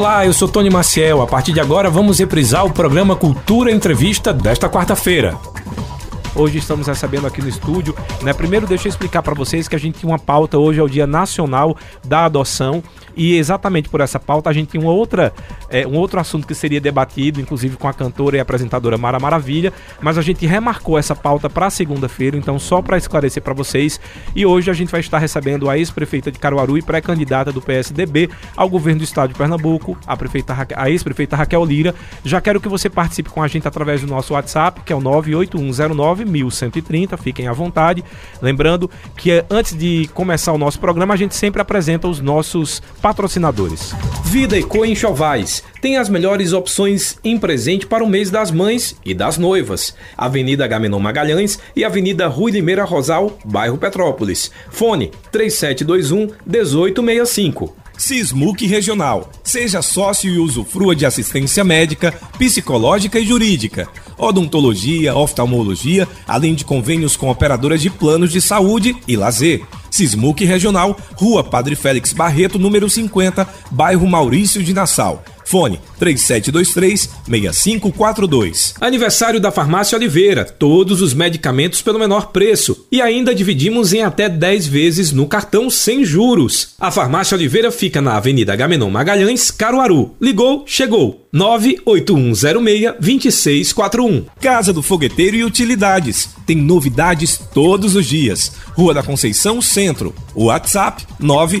Olá, eu sou Tony Maciel. A partir de agora vamos reprisar o programa Cultura Entrevista desta quarta-feira. Hoje estamos recebendo aqui no estúdio. Né? Primeiro, deixa eu explicar para vocês que a gente tinha uma pauta. Hoje é o Dia Nacional da Adoção. E exatamente por essa pauta a gente tem uma outra, é, um outro assunto que seria debatido, inclusive com a cantora e apresentadora Mara Maravilha, mas a gente remarcou essa pauta para segunda-feira, então só para esclarecer para vocês. E hoje a gente vai estar recebendo a ex-prefeita de Caruaru e pré-candidata do PSDB ao governo do estado de Pernambuco, a prefeita a ex-prefeita Raquel Lira. Já quero que você participe com a gente através do nosso WhatsApp, que é o 98109 1130, fiquem à vontade. Lembrando que antes de começar o nosso programa, a gente sempre apresenta os nossos patrocinadores. Vida Eco Enxovais tem as melhores opções em presente para o mês das mães e das noivas. Avenida Gamenon Magalhães e Avenida Rui Limeira Rosal, bairro Petrópolis. Fone 3721 1865. Sismuc Regional. Seja sócio e usufrua de assistência médica, psicológica e jurídica, odontologia, oftalmologia, além de convênios com operadoras de planos de saúde e lazer. Sismuc Regional, Rua Padre Félix Barreto, número 50, bairro Maurício de Nassau. Fone 3723-6542. Aniversário da Farmácia Oliveira. Todos os medicamentos pelo menor preço. E ainda dividimos em até 10 vezes no cartão sem juros. A Farmácia Oliveira fica na Avenida Gamenon Magalhães, Caruaru. Ligou, chegou. 98106-2641. Casa do Fogueteiro e Utilidades. Tem novidades todos os dias. Rua da Conceição Centro. WhatsApp 9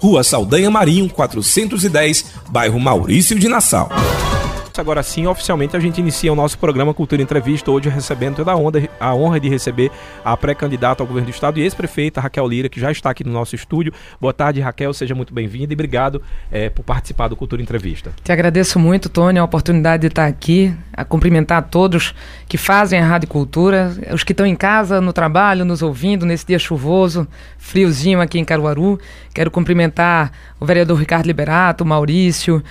Rua Saldanha Marinho, 410, bairro Maurício de Nassau. Agora sim, oficialmente a gente inicia o nosso programa Cultura Entrevista, hoje recebendo toda a, onda, a honra de receber a pré-candidata ao governo do estado e ex-prefeita Raquel Lira, que já está aqui no nosso estúdio. Boa tarde, Raquel, seja muito bem-vinda e obrigado é, por participar do Cultura Entrevista. Te agradeço muito, Tony, a oportunidade de estar aqui, a cumprimentar a todos que fazem a Rádio Cultura, os que estão em casa, no trabalho, nos ouvindo nesse dia chuvoso, friozinho aqui em Caruaru. Quero cumprimentar o vereador Ricardo Liberato, Maurício,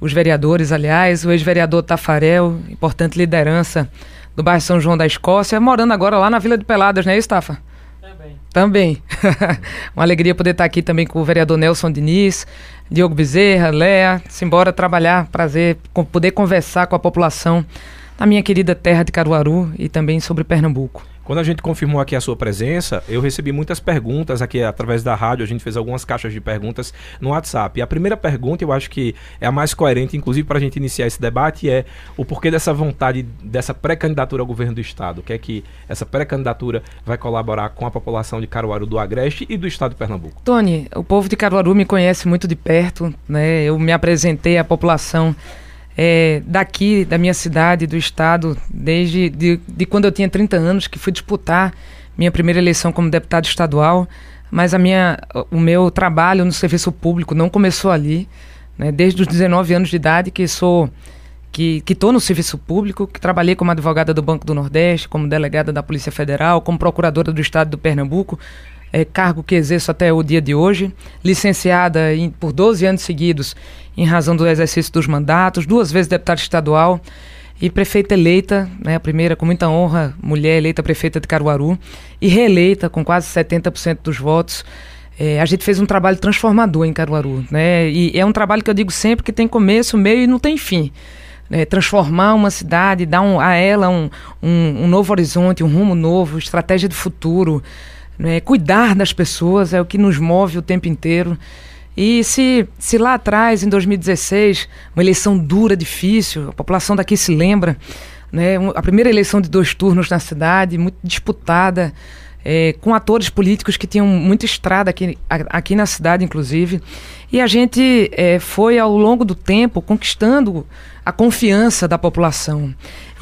os vereadores, aliás, o ex-vereador Tafarel, importante liderança do bairro São João da Escócia, morando agora lá na Vila de Peladas, não é isso, Tafa? Também. Também. Uma alegria poder estar aqui também com o vereador Nelson Diniz, Diogo Bezerra, Léa, simbora trabalhar, prazer poder conversar com a população na minha querida terra de Caruaru e também sobre Pernambuco. Quando a gente confirmou aqui a sua presença, eu recebi muitas perguntas aqui através da rádio. A gente fez algumas caixas de perguntas no WhatsApp. E a primeira pergunta, eu acho que é a mais coerente, inclusive para a gente iniciar esse debate, é o porquê dessa vontade, dessa pré-candidatura ao governo do Estado. O que é que essa pré-candidatura vai colaborar com a população de Caruaru do Agreste e do Estado de Pernambuco? Tony, o povo de Caruaru me conhece muito de perto. Né? Eu me apresentei à população é, daqui, da minha cidade, do estado, desde de, de quando eu tinha 30 anos, que fui disputar minha primeira eleição como deputado estadual, mas a minha, o meu trabalho no serviço público não começou ali, né? desde os 19 anos de idade que sou que estou no serviço público, que trabalhei como advogada do Banco do Nordeste, como delegada da Polícia Federal, como procuradora do Estado do Pernambuco, é, cargo que exerço até o dia de hoje, licenciada em, por 12 anos seguidos em razão do exercício dos mandatos, duas vezes deputada estadual e prefeita eleita, né, a primeira com muita honra, mulher eleita prefeita de Caruaru, e reeleita com quase 70% dos votos. É, a gente fez um trabalho transformador em Caruaru, né? E é um trabalho que eu digo sempre que tem começo, meio e não tem fim. É, transformar uma cidade, dar um, a ela um, um, um novo horizonte, um rumo novo, estratégia de futuro. Né? Cuidar das pessoas é o que nos move o tempo inteiro. E se, se lá atrás, em 2016, uma eleição dura, difícil, a população daqui se lembra, né? a primeira eleição de dois turnos na cidade, muito disputada, é, com atores políticos que tinham muita estrada aqui, aqui na cidade, inclusive. E a gente é, foi, ao longo do tempo, conquistando a confiança da população.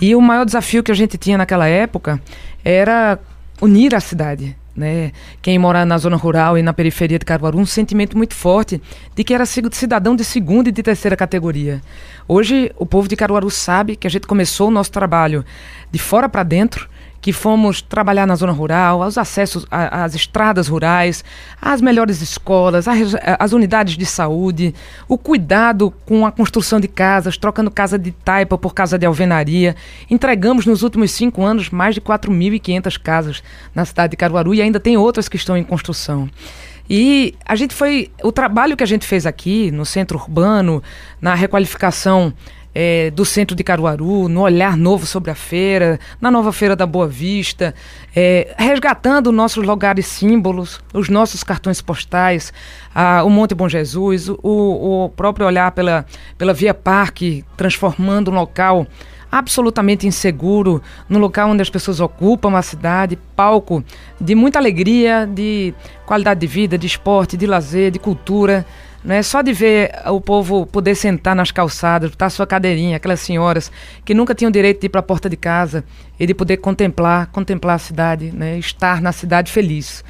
E o maior desafio que a gente tinha naquela época era unir a cidade né, quem mora na zona rural e na periferia de Caruaru, um sentimento muito forte de que era cidadão de segunda e de terceira categoria. Hoje, o povo de Caruaru sabe que a gente começou o nosso trabalho de fora para dentro, que fomos trabalhar na zona rural, aos acessos às estradas rurais, às melhores escolas, às, às, unidades de saúde, o cuidado com a construção de casas, trocando casa de taipa por casa de alvenaria. Entregamos nos últimos cinco anos mais de 4.500 casas na cidade de Caruaru e ainda tem outras que estão em construção. E a gente foi. O trabalho que a gente fez aqui no centro urbano, na requalificação é, do centro de Caruaru, no olhar novo sobre a feira, na nova feira da Boa Vista, é, resgatando nossos lugares símbolos, os nossos cartões postais, a, o Monte Bom Jesus, o, o próprio olhar pela, pela Via Parque, transformando um local absolutamente inseguro, no local onde as pessoas ocupam a cidade, palco de muita alegria, de qualidade de vida, de esporte, de lazer, de cultura. Né? Só de ver o povo poder sentar nas calçadas, botar sua cadeirinha, aquelas senhoras que nunca tinham direito de ir para a porta de casa e de poder contemplar, contemplar a cidade, né? estar na cidade feliz.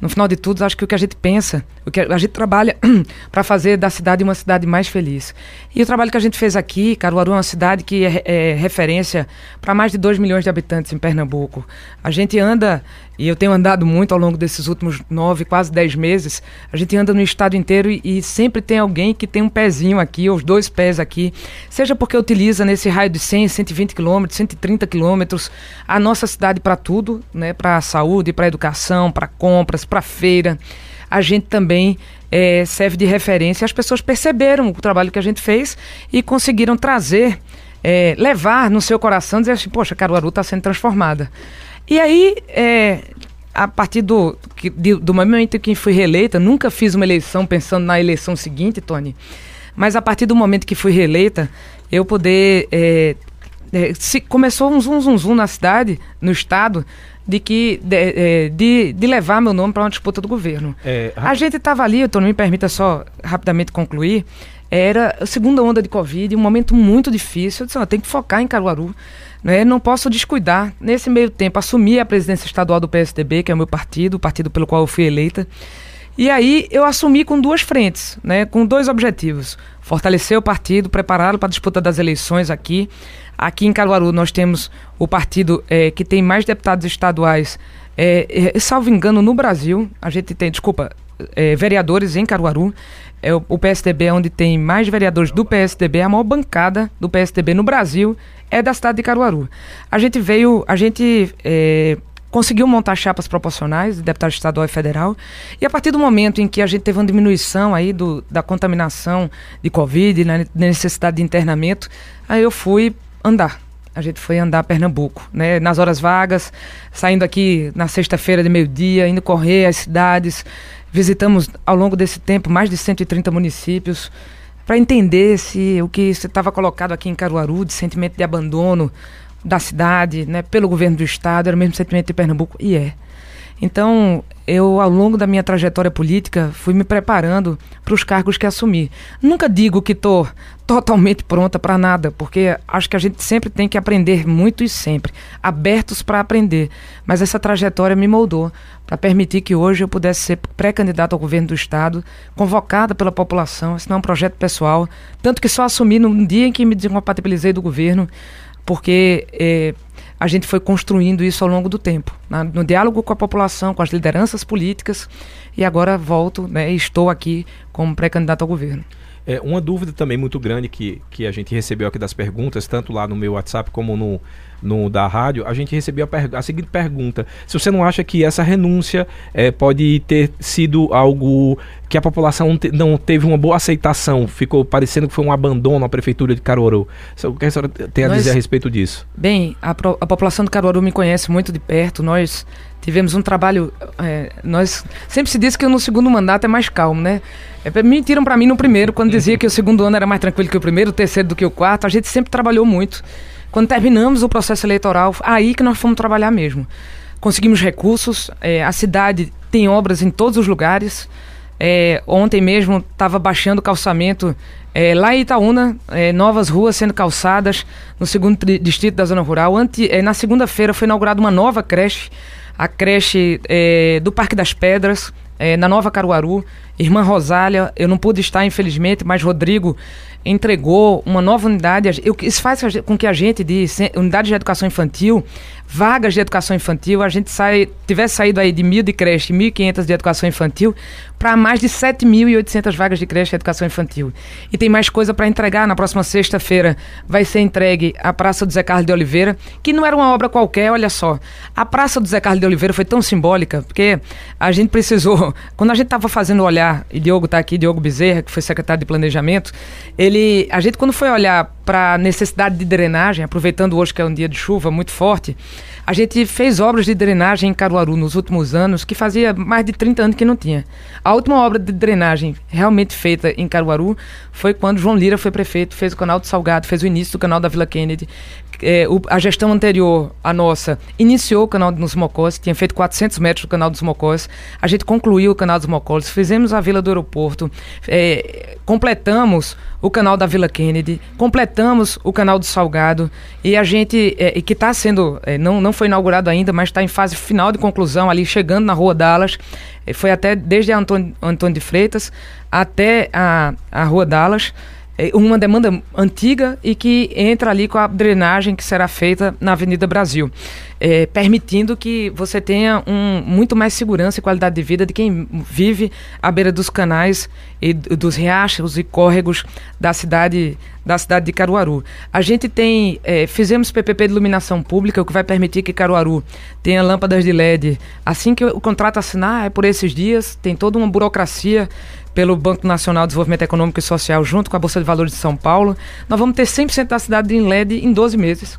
No final de tudo, acho que o que a gente pensa, o que a gente trabalha para fazer da cidade uma cidade mais feliz. E o trabalho que a gente fez aqui, Caruaru é uma cidade que é, é referência para mais de 2 milhões de habitantes em Pernambuco. A gente anda e eu tenho andado muito ao longo desses últimos nove, quase dez meses. A gente anda no estado inteiro e, e, sempre tem alguém que tem um pezinho aqui, ou os dois pés aqui. Seja porque utiliza nesse raio de 100, 120 quilômetros, 130 quilômetros, a nossa cidade para tudo, né? para a saúde, para a educação, para compras, para feira. A gente também é, serve de referência. As pessoas perceberam o trabalho que a gente fez e conseguiram trazer, é, levar no seu coração, dizer assim, poxa, Caruaru está sendo transformada. E aí, é, a partir do, do momento em que fui reeleita, nunca fiz uma eleição pensando na eleição seguinte, Tony, mas a partir do momento que fui reeleita, eu poder. É, é, se, começou um zum, zum, zum na cidade, no estado, de que de, é, de, de levar meu nome para uma disputa do governo. É, a gente estava ali, Tony, me permita só rapidamente concluir, era a segunda onda de Covid, um momento muito difícil. Eu disse, tem que focar em Caruaru. Né? Não posso descuidar. Nesse meio tempo, assumi a presidência estadual do PSDB, que é o meu partido, o partido pelo qual eu fui eleita. E aí eu assumi com duas frentes, né? com dois objetivos. Fortalecer o partido, prepará-lo para a disputa das eleições aqui. Aqui em Caruaru nós temos o partido é, que tem mais deputados estaduais, é, é, salvo engano, no Brasil. A gente tem, desculpa, é, vereadores em Caruaru. É o, o PSDB é onde tem mais vereadores do PSDB, a maior bancada do PSDB no Brasil é da cidade de Caruaru. A gente veio, a gente é, conseguiu montar chapas proporcionais de deputado estadual e federal. E a partir do momento em que a gente teve uma diminuição aí do, da contaminação de Covid, na necessidade de internamento, aí eu fui andar. A gente foi andar Pernambuco, né? Nas horas vagas, saindo aqui na sexta-feira de meio-dia, indo correr as cidades. Visitamos ao longo desse tempo mais de 130 municípios para entender se o que estava colocado aqui em Caruaru, de sentimento de abandono da cidade, né, pelo governo do estado, era o mesmo sentimento de Pernambuco, e é. Então, eu, ao longo da minha trajetória política, fui me preparando para os cargos que assumi. Nunca digo que estou totalmente pronta para nada, porque acho que a gente sempre tem que aprender muito e sempre, abertos para aprender. Mas essa trajetória me moldou para permitir que hoje eu pudesse ser pré-candidato ao governo do Estado, convocada pela população. Esse não é um projeto pessoal, tanto que só assumi no dia em que me descompatibilizei do governo, porque. Eh, a gente foi construindo isso ao longo do tempo, né? no diálogo com a população, com as lideranças políticas, e agora volto, né, estou aqui como pré-candidato ao governo. É, uma dúvida também muito grande que, que a gente recebeu aqui das perguntas, tanto lá no meu WhatsApp como no, no da rádio, a gente recebeu a, a seguinte pergunta: se você não acha que essa renúncia é, pode ter sido algo que a população te, não teve uma boa aceitação, ficou parecendo que foi um abandono à prefeitura de Caruaru. O que a senhora tem a Nós, dizer a respeito disso? Bem, a, a população de Caruaru me conhece muito de perto. Nós tivemos um trabalho. É, nós sempre se diz que no segundo mandato é mais calmo, né? É, mentiram para mim no primeiro, quando dizia que o segundo ano era mais tranquilo que o primeiro, o terceiro do que o quarto. A gente sempre trabalhou muito. Quando terminamos o processo eleitoral, aí que nós fomos trabalhar mesmo. Conseguimos recursos, é, a cidade tem obras em todos os lugares. É, ontem mesmo estava baixando o calçamento é, lá em Itaúna, é, novas ruas sendo calçadas no segundo distrito da zona rural. Ante, é, na segunda-feira foi inaugurada uma nova creche a creche é, do Parque das Pedras, é, na Nova Caruaru. Irmã Rosália, eu não pude estar, infelizmente, mas Rodrigo entregou uma nova unidade. Eu, isso faz com que a gente, de unidade de educação infantil, vagas de educação infantil, a gente sai, tivesse saído aí de mil de creche, 1.500 de educação infantil, para mais de 7.800 vagas de creche de educação infantil. E tem mais coisa para entregar. Na próxima sexta-feira vai ser entregue a Praça do Zé Carlos de Oliveira, que não era uma obra qualquer, olha só. A Praça do Zé Carlos de Oliveira foi tão simbólica, porque a gente precisou, quando a gente estava fazendo o olhar, e Diogo está aqui, Diogo Bezerra, que foi secretário de Planejamento, ele, a gente quando foi olhar para a necessidade de drenagem, aproveitando hoje que é um dia de chuva muito forte, a gente fez obras de drenagem em Caruaru nos últimos anos, que fazia mais de 30 anos que não tinha. A última obra de drenagem realmente feita em Caruaru foi quando João Lira foi prefeito, fez o canal do Salgado, fez o início do canal da Vila Kennedy. É, o, a gestão anterior, a nossa, iniciou o canal dos Mocós, tinha feito 400 metros do canal dos Mocós. A gente concluiu o canal dos Mocós, fizemos a Vila do Aeroporto, é, completamos o canal da Vila Kennedy, completamos o canal do Salgado. E a gente, é, que está sendo, é, não, não foi inaugurado ainda, mas está em fase final de conclusão, ali chegando na Rua Dallas, é, foi até desde Antônio, Antônio de Freitas até a, a Rua Dallas, uma demanda antiga e que entra ali com a drenagem que será feita na Avenida Brasil é, permitindo que você tenha um, muito mais segurança e qualidade de vida de quem vive à beira dos canais e dos riachos e córregos da cidade da cidade de Caruaru. A gente tem, é, fizemos PPP de iluminação pública, o que vai permitir que Caruaru tenha lâmpadas de LED. Assim que o contrato assinar, é por esses dias, tem toda uma burocracia pelo Banco Nacional de Desenvolvimento Econômico e Social, junto com a Bolsa de Valores de São Paulo. Nós vamos ter 100% da cidade em LED em 12 meses.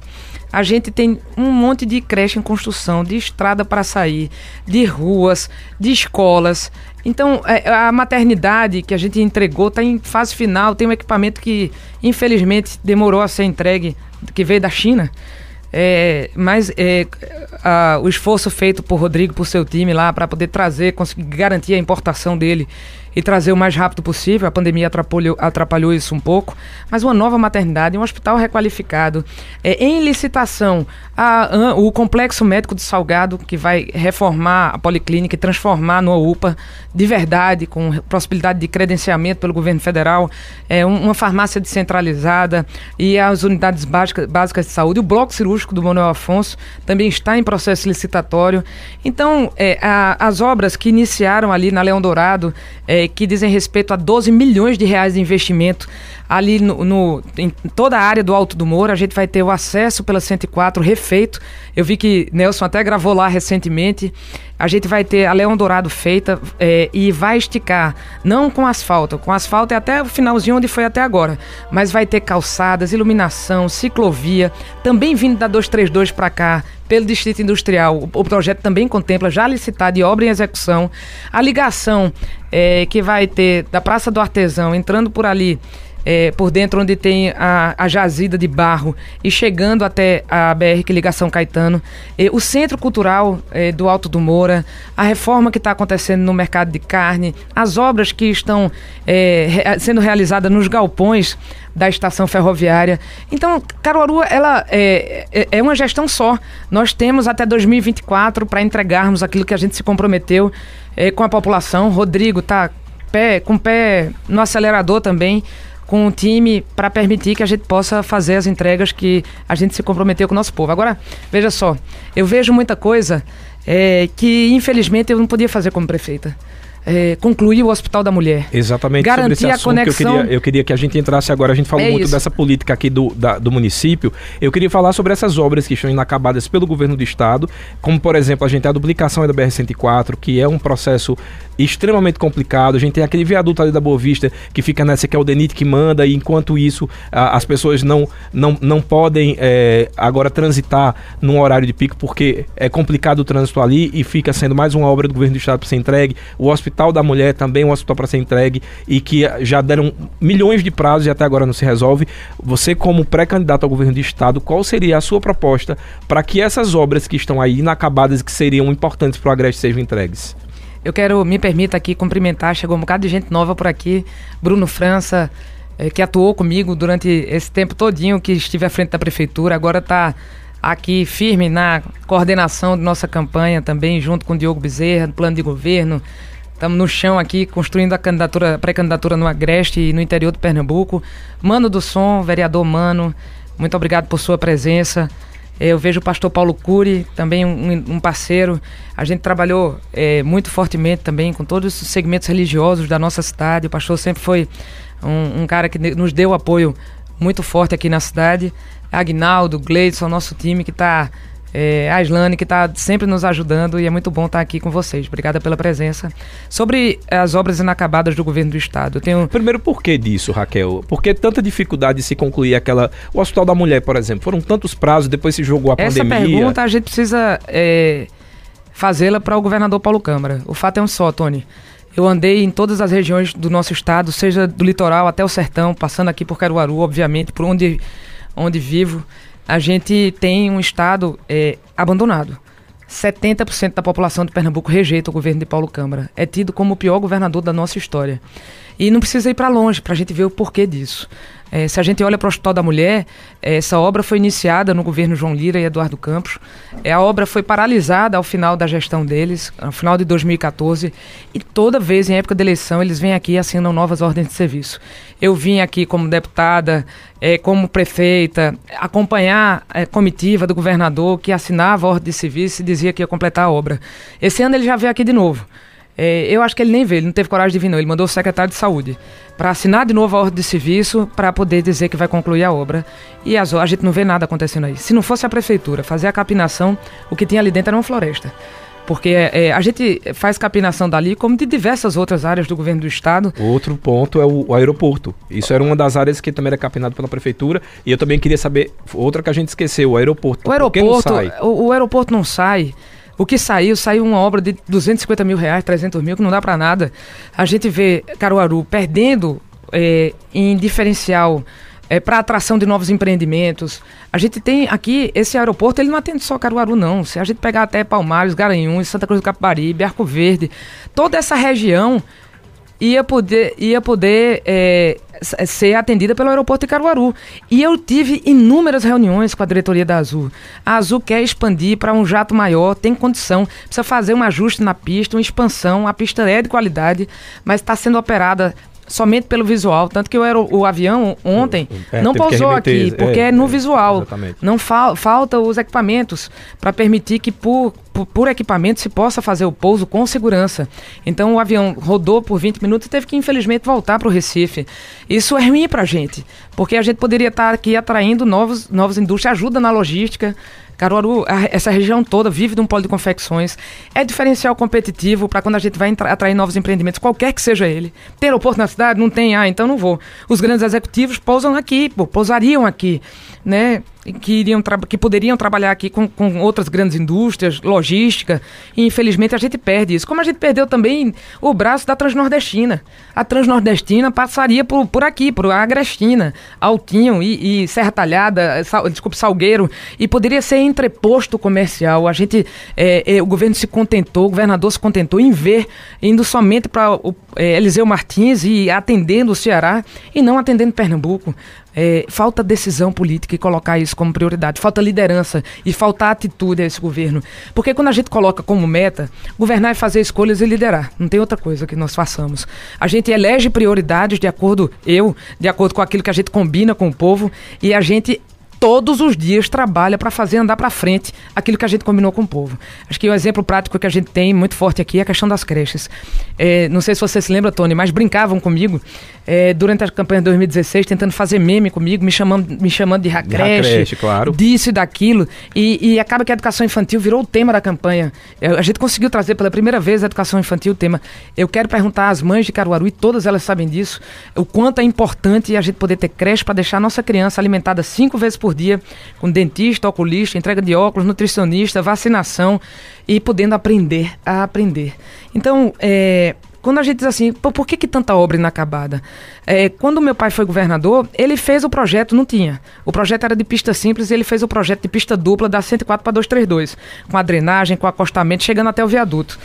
A gente tem um monte de creche em construção, de estrada para sair, de ruas, de escolas. Então, é, a maternidade que a gente entregou está em fase final, tem um equipamento que, infelizmente, demorou a ser entregue, que veio da China. É, mas é, a, o esforço feito por Rodrigo, por seu time lá, para poder trazer, conseguir garantir a importação dele e trazer o mais rápido possível. A pandemia atrapalhou, atrapalhou isso um pouco, mas uma nova maternidade, um hospital requalificado, é, em licitação, a, a, o complexo médico de Salgado, que vai reformar a policlínica e transformar no UPA de verdade, com possibilidade de credenciamento pelo governo federal, é, um, uma farmácia descentralizada e as unidades básicas, básicas de saúde. O bloco cirúrgico do Manuel Afonso também está em processo licitatório. Então, é, a, as obras que iniciaram ali na Leão Dourado, é, que dizem respeito a 12 milhões de reais de investimento ali no, no, em toda a área do Alto do Moura. A gente vai ter o acesso pela 104 refeito. Eu vi que Nelson até gravou lá recentemente. A gente vai ter a Leão Dourado feita é, e vai esticar, não com asfalto, com asfalto é até o finalzinho onde foi até agora, mas vai ter calçadas, iluminação, ciclovia, também vindo da 232 para cá, pelo Distrito Industrial. O, projeto também contempla já licitado e obra em execução. A ligação é, que vai ter da Praça do Artesão, entrando por ali é, por dentro onde tem a, a, jazida de barro e chegando até a BR que liga São Caetano, é, o Centro Cultural é, do Alto do Moura, a reforma que está acontecendo no mercado de carne, as obras que estão é, sendo realizadas nos galpões da estação ferroviária. Então, Caruaru ela é, é, é uma gestão só. Nós temos até 2024 para entregarmos aquilo que a gente se comprometeu é, com a população. Rodrigo está pé, com pé no acelerador também com o time para permitir que a gente possa fazer as entregas que a gente se comprometeu com o nosso povo. Agora, veja só, eu vejo muita coisa é, que infelizmente eu não podia fazer como prefeita é, concluir o Hospital da Mulher. Exatamente, garantir sobre esse assunto a conexão... que eu queria, eu queria que a gente entrasse agora. A gente falou é muito isso. dessa política aqui do, da, do município. Eu queria falar sobre essas obras que estão inacabadas pelo governo do estado, como por exemplo a gente tem a duplicação da BR-104, que é um processo extremamente complicado. A gente tem aquele viaduto ali da Boa Vista que fica nessa que é o DENIT que manda, e enquanto isso a, as pessoas não, não, não podem é, agora transitar num horário de pico porque é complicado o trânsito ali e fica sendo mais uma obra do governo do estado para ser entregue. O Hospital da Mulher também um hospital para ser entregue e que já deram milhões de prazos e até agora não se resolve. Você, como pré-candidato ao governo do estado, qual seria a sua proposta para que essas obras que estão aí inacabadas e que seriam importantes para o Agreste sejam entregues? Eu quero, me permita aqui cumprimentar, chegou um bocado de gente nova por aqui, Bruno França, é, que atuou comigo durante esse tempo todinho que estive à frente da prefeitura, agora está aqui firme na coordenação de nossa campanha também, junto com o Diogo Bezerra, do plano de governo. Estamos no chão aqui, construindo a candidatura, pré-candidatura no Agreste e no interior do Pernambuco. Mano do Som, vereador Mano, muito obrigado por sua presença. Eu vejo o pastor Paulo Cury, também um, um parceiro. A gente trabalhou é, muito fortemente também com todos os segmentos religiosos da nossa cidade. O pastor sempre foi um, um cara que nos deu apoio muito forte aqui na cidade. Agnaldo, Gleidson, nosso time que está é, a Islane, que está sempre nos ajudando e é muito bom estar tá aqui com vocês. Obrigada pela presença. Sobre as obras inacabadas do governo do estado, eu tenho... Primeiro, por que disso, Raquel? Por que tanta dificuldade de se concluir aquela... O Hospital da Mulher, por exemplo, foram tantos prazos, depois se jogou a Essa pandemia... Essa pergunta a gente precisa é, fazê-la para o governador Paulo Câmara. O fato é um só, Tony. Eu andei em todas as regiões do nosso estado, seja do litoral até o sertão, passando aqui por Caruaru, obviamente, por onde, onde vivo a gente tem um estado é, abandonado. 70% da população de Pernambuco rejeita o governo de Paulo Câmara. É tido como o pior governador da nossa história. E não precisa ir para longe para a gente ver o porquê disso. É, se a gente olha para o Hospital da Mulher, é, essa obra foi iniciada no governo João Lira e Eduardo Campos. É, a obra foi paralisada ao final da gestão deles, ao final de 2014. E toda vez, em época de eleição, eles vêm aqui e assinam novas ordens de serviço. Eu vim aqui como deputada, é, como prefeita, acompanhar a comitiva do governador que assinava a ordem de serviço e dizia que ia completar a obra. Esse ano ele já veio aqui de novo. É, eu acho que ele nem veio, ele não teve coragem de vir, não. Ele mandou o secretário de saúde para assinar de novo a ordem de serviço para poder dizer que vai concluir a obra. E as, a gente não vê nada acontecendo aí. Se não fosse a prefeitura fazer a capinação, o que tinha ali dentro era uma floresta. Porque é, a gente faz capinação dali, como de diversas outras áreas do governo do estado. Outro ponto é o, o aeroporto. Isso era uma das áreas que também era capinado pela prefeitura. E eu também queria saber, outra que a gente esqueceu, o aeroporto. O aeroporto, o, o aeroporto não sai o que saiu, saiu uma obra de 250 mil reais, 300 mil, que não dá para nada. A gente vê Caruaru perdendo é, em diferencial é, para atração de novos empreendimentos. A gente tem aqui, esse aeroporto, ele não atende só Caruaru, não. Se a gente pegar até Palmares, Garanhuns, Santa Cruz do Capibaribe, Arco Verde, toda essa região ia poder, ia poder é, ser atendida pelo aeroporto de Caruaru. E eu tive inúmeras reuniões com a diretoria da Azul. A Azul quer expandir para um jato maior, tem condição, precisa fazer um ajuste na pista, uma expansão. A pista é de qualidade, mas está sendo operada somente pelo visual. Tanto que o, o avião ontem é, não pousou aqui, porque é, é no é, visual. Exatamente. Não fa falta os equipamentos para permitir que por, por, por, equipamento se possa fazer o pouso com segurança. Então o avião rodou por 20 minutos e teve que infelizmente voltar para o Recife. Isso é ruim para a gente, porque a gente poderia estar tá aqui atraindo novos, novas indústrias, ajuda na logística, Caruaru, essa região toda vive de um polo de confecções. É diferencial competitivo para quando a gente vai atrair novos empreendimentos, qualquer que seja ele. Tem aeroporto na cidade? Não tem? Ah, então não vou. Os grandes executivos pousam aqui, pô, pousariam aqui, né? Que, iriam que poderiam trabalhar aqui com, com outras grandes indústrias, logística, e infelizmente a gente perde isso. Como a gente perdeu também o braço da Transnordestina. A Transnordestina passaria por, por aqui, por Agrestina, Altinho e, e Serra Talhada, sal, desculpe, Salgueiro, e poderia ser entreposto comercial. A gente, é, é, o governo se contentou, o governador se contentou em ver, indo somente para é, Eliseu Martins e atendendo o Ceará e não atendendo Pernambuco. É, falta decisão política e colocar isso como prioridade, falta liderança e falta atitude a esse governo. Porque quando a gente coloca como meta, governar é fazer escolhas e liderar. Não tem outra coisa que nós façamos. A gente elege prioridades de acordo, eu, de acordo com aquilo que a gente combina com o povo, e a gente todos os dias trabalha para fazer andar para frente aquilo que a gente combinou com o povo. Acho que o um exemplo prático que a gente tem muito forte aqui é a questão das creches. É, não sei se você se lembra, Tony, mas brincavam comigo é, durante a campanha de 2016, tentando fazer meme comigo, me chamando, me chamando de racreche, claro. disso e daquilo. E, e, acaba que a educação infantil virou o tema da campanha. É, a gente conseguiu trazer pela primeira vez a educação infantil o tema. Eu quero perguntar às mães de Caruaru, e todas elas sabem disso, o quanto é importante a gente poder ter creche para deixar a nossa criança alimentada cinco vezes por dia, com dentista, oculista, entrega de óculos, nutricionista, vacinação e podendo aprender a aprender. Então, é, quando a gente diz assim, por que, que tanta obra inacabada? É, quando meu pai foi governador, ele fez o projeto, não tinha. O projeto era de pista simples e ele fez o projeto de pista dupla da 104 para 232, com a drenagem, com o acostamento, chegando até o viaduto.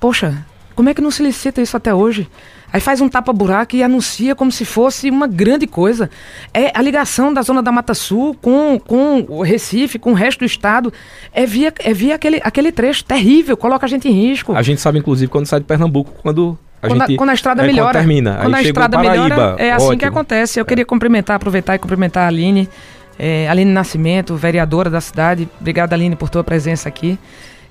Poxa, como é que não se licita isso até hoje? Aí faz um tapa-buraco e anuncia como se fosse uma grande coisa. É a ligação da zona da Mata Sul com, com o Recife, com o resto do estado, é via, é via aquele, aquele trecho terrível, coloca a gente em risco. A gente sabe, inclusive, quando sai de Pernambuco, quando a quando, gente, a, quando a estrada é, melhora. Quando termina. Quando a estrada Paraíba, melhora, é assim ótimo. que acontece. Eu queria cumprimentar, aproveitar e cumprimentar a Aline, é, Aline Nascimento, vereadora da cidade. Obrigada, Aline, por tua presença aqui.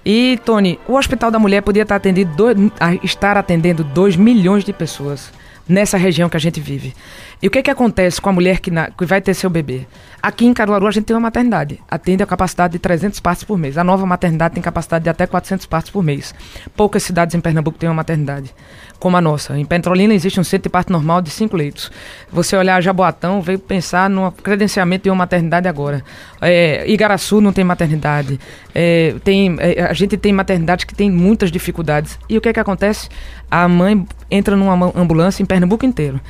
E, Tony, o Hospital da Mulher podia estar, atendido dois, estar atendendo 2 milhões de pessoas nessa região que a gente vive. E o que, que acontece com a mulher que, na, que vai ter seu bebê? Aqui em Caruaru a gente tem uma maternidade, atende a capacidade de 300 partos por mês. A nova maternidade tem capacidade de até 400 partos por mês. Poucas cidades em Pernambuco têm uma maternidade como a nossa. Em Petrolina existe um centro de parto normal de 5 leitos. Você olhar Jaboatão, veio pensar no credenciamento de uma maternidade agora. É, Igaraçu não tem maternidade. É, tem, é, a gente tem maternidades que tem muitas dificuldades. E o que, é que acontece? A mãe entra numa ambulância em Pernambuco inteiro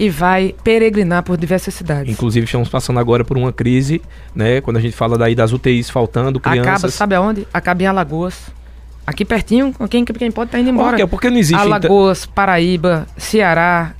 e vai peregrinar por diversas cidades. Inclusive, estamos passando agora por uma crise, né? Quando a gente fala daí das UTIs faltando, crianças... Acaba, sabe aonde? Acaba em Alagoas. Aqui pertinho, quem, quem pode estar tá indo embora. Por quê? Porque não existe... Alagoas, Paraíba, Ceará,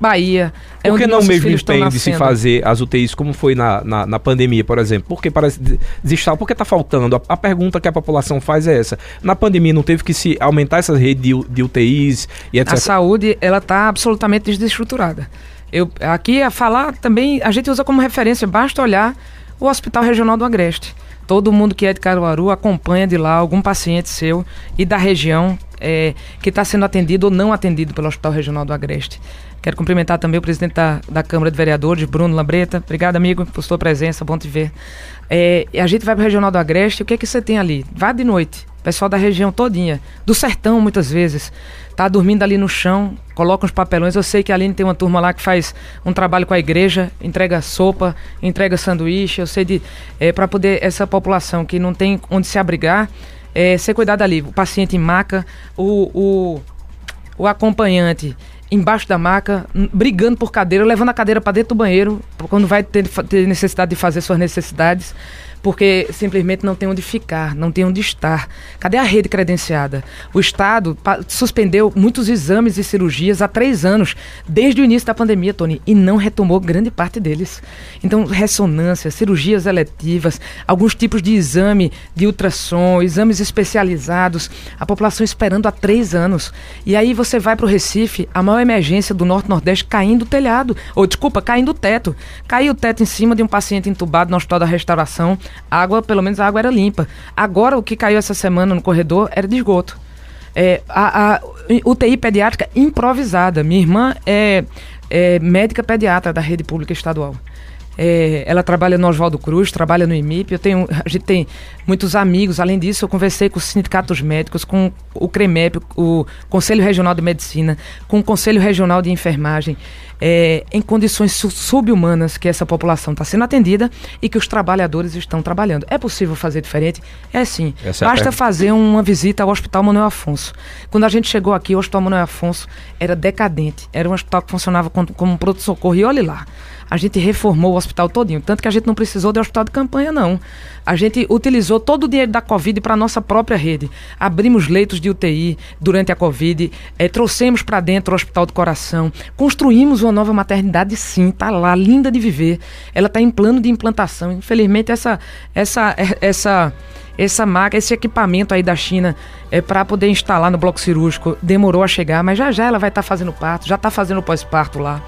Bahia. É por que não mesmo empenho de se fazer as UTIs como foi na, na, na pandemia, por exemplo? Por que parece desistar? Por que está faltando? A, a, pergunta que a população faz é essa. Na pandemia não teve que se aumentar essa rede de, de UTIs e etc? A saúde, ela está absolutamente desestruturada. Eu, aqui a falar também, a gente usa como referência, basta olhar o Hospital Regional do Agreste. Todo mundo que é de Caruaru acompanha de lá algum paciente seu e da região é, que está sendo atendido ou não atendido pelo Hospital Regional do Agreste. Quero cumprimentar também o presidente da, da Câmara de Vereadores, Bruno Lambreta. Obrigado, amigo, por sua presença, bom te ver. É, a gente vai para o Regional do Agreste, o que é que você tem ali? Vá de noite, pessoal da região todinha, do sertão muitas vezes, tá dormindo ali no chão, coloca uns papelões. Eu sei que a Aline tem uma turma lá que faz um trabalho com a igreja, entrega sopa, entrega sanduíche. Eu sei de é, para poder essa população que não tem onde se abrigar, é, ser cuidado ali. O paciente em maca, o, o, o acompanhante embaixo da maca, brigando por cadeira, levando a cadeira para dentro do banheiro, quando vai ter, ter necessidade de fazer suas necessidades porque simplesmente não tem onde ficar, não tem onde estar. Cadê a rede credenciada? O Estado suspendeu muitos exames e cirurgias há três anos, desde o início da pandemia, Tony, e não retomou grande parte deles. Então, ressonância, cirurgias eletivas, alguns tipos de exame de ultrassom, exames especializados, a população esperando há três anos. E aí você vai para o Recife, a maior emergência do Norte-Nordeste caindo o telhado, ou desculpa, caindo o teto. Caiu o teto em cima de um paciente entubado no Hospital da Restauração água, pelo menos a água era limpa. Agora, o que caiu essa semana no corredor era de esgoto. É, a, a UTI pediátrica improvisada. Minha irmã é, é médica pediatra da rede pública estadual. É, ela trabalha no Oswaldo Cruz, trabalha no IMIP. Eu tenho, a gente tem muitos amigos. Além disso, eu conversei com os sindicatos médicos, com o CREMEP, o Conselho Regional de Medicina, com o Conselho Regional de Enfermagem, é, em condições subhumanas que essa população está sendo atendida e que os trabalhadores estão trabalhando. É possível fazer diferente? É sim. Essa é Basta é fazer uma visita ao Hospital Manuel Afonso. Quando a gente chegou aqui, o Hospital Manuel Afonso era decadente. Era um hospital que funcionava como, como um pronto-socorro. E olhe lá a gente reformou o hospital todinho. Tanto que a gente não precisou de hospital de campanha, não. A gente utilizou todo o dinheiro da Covid para a nossa própria rede. Abrimos leitos de UTI durante a Covid, é, trouxemos para dentro o Hospital do Coração, construímos uma nova maternidade, sim, está lá, linda de viver. Ela está em plano de implantação. Infelizmente, essa, essa, essa, essa máquina, esse equipamento aí da China é, para poder instalar no bloco cirúrgico demorou a chegar, mas já já ela vai estar tá fazendo parto, já está fazendo pós-parto lá.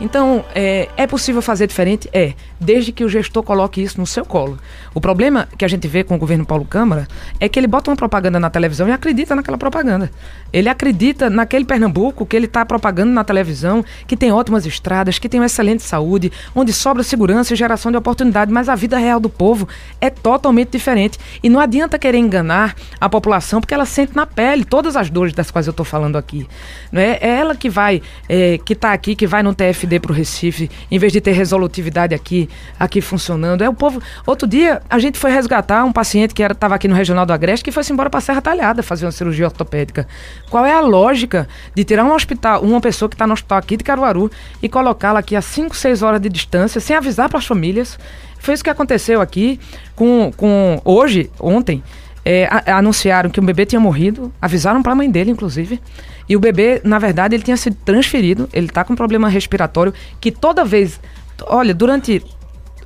Então, é, é possível fazer diferente? É, desde que o gestor coloque isso no seu colo. O problema que a gente vê com o governo Paulo Câmara é que ele bota uma propaganda na televisão e acredita naquela propaganda. Ele acredita naquele Pernambuco que ele está propagando na televisão, que tem ótimas estradas, que tem uma excelente saúde, onde sobra segurança e geração de oportunidade, mas a vida real do povo é totalmente diferente. E não adianta querer enganar a população, porque ela sente na pele todas as dores das quais eu estou falando aqui. Não é? é ela que vai, é, que está aqui, que vai no TFD para o Recife, em vez de ter resolutividade aqui, aqui funcionando. É o povo. Outro dia, a gente foi resgatar um paciente que estava aqui no Regional do Agreste que foi-se embora para Serra Talhada fazer uma cirurgia ortopédica. Qual é a lógica de tirar um hospital, uma pessoa que está no hospital aqui de Caruaru e colocá-la aqui a 5, 6 horas de distância, sem avisar para as famílias? Foi isso que aconteceu aqui com, com hoje, ontem. É, anunciaram que o bebê tinha morrido, avisaram para a mãe dele, inclusive. E o bebê, na verdade, ele tinha sido transferido, ele está com um problema respiratório que toda vez. Olha, durante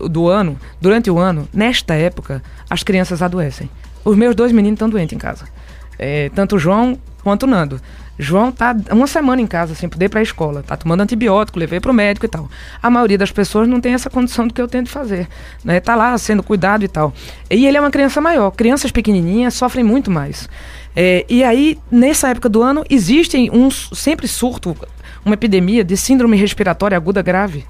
do ano, durante o ano, nesta época, as crianças adoecem. Os meus dois meninos estão doentes em casa. É, tanto o João quanto o Nando. João tá uma semana em casa sem poder para a escola, tá tomando antibiótico, levei para o médico e tal. A maioria das pessoas não tem essa condição do que eu tento fazer, né? Tá lá sendo cuidado e tal. E ele é uma criança maior. Crianças pequenininhas sofrem muito mais. É, e aí, nessa época do ano, existem um sempre surto, uma epidemia de síndrome respiratória aguda grave.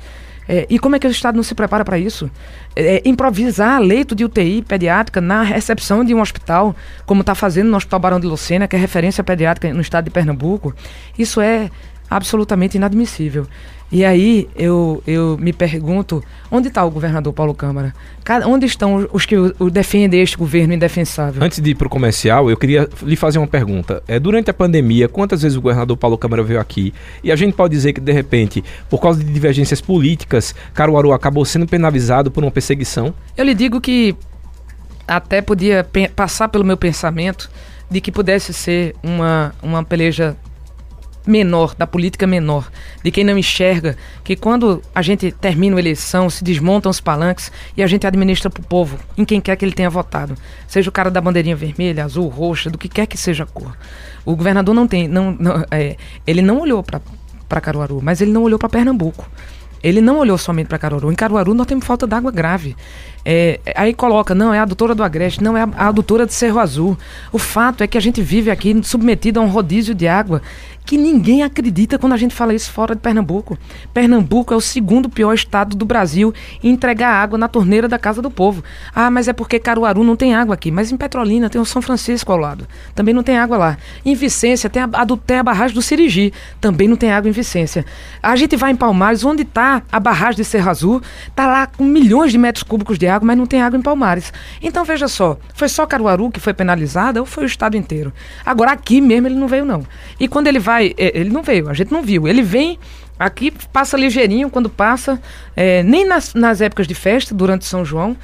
É, e como é que o Estado não se prepara para isso? É, improvisar leito de UTI pediátrica na recepção de um hospital, como está fazendo no Hospital Barão de Lucena, que é referência pediátrica no estado de Pernambuco, isso é absolutamente inadmissível. E aí eu, eu me pergunto, onde está o governador Paulo Câmara? Cada, onde estão os que o, o defendem este governo indefensável? Antes de ir para o comercial, eu queria lhe fazer uma pergunta. É, durante a pandemia, quantas vezes o governador Paulo Câmara veio aqui? E a gente pode dizer que, de repente, por causa de divergências políticas, Caruaru acabou sendo penalizado por uma perseguição? Eu lhe digo que até podia passar pelo meu pensamento de que pudesse ser uma, uma peleja menor, da política menor, de quem não enxerga que quando a gente termina uma eleição, se desmontam os palanques e a gente administra para o povo, em quem quer que ele tenha votado. Seja o cara da bandeirinha vermelha, azul, roxa, do que quer que seja a cor. O governador não tem. Não, não é, ele não olhou para Caruaru, mas ele não olhou para Pernambuco. Ele não olhou somente para Caruaru. Em Caruaru nós temos falta d'água grave. É, aí coloca, não, é a adutora do Agreste, não, é a, a adutora de Cerro Azul. O fato é que a gente vive aqui submetido a um rodízio de água que ninguém acredita quando a gente fala isso fora de Pernambuco. Pernambuco é o segundo pior estado do Brasil em entregar água na torneira da casa do povo. Ah, mas é porque Caruaru não tem água aqui. Mas em Petrolina tem o São Francisco ao lado. Também não tem água lá. Em Vicência tem a, a, do, tem a barragem do Sirigi. Também não tem água em Vicência. A gente vai em Palmares, onde está a barragem de Serra Azul, está lá com milhões de metros cúbicos de água, mas não tem água em Palmares. Então veja só, foi só Caruaru que foi penalizada ou foi o estado inteiro? Agora aqui mesmo ele não veio não. E quando ele vai vai. É, ele não veio, a gente não viu. Ele vem aqui, passa ligeirinho quando passa, é, nem nas, nas épocas de festa, durante São João.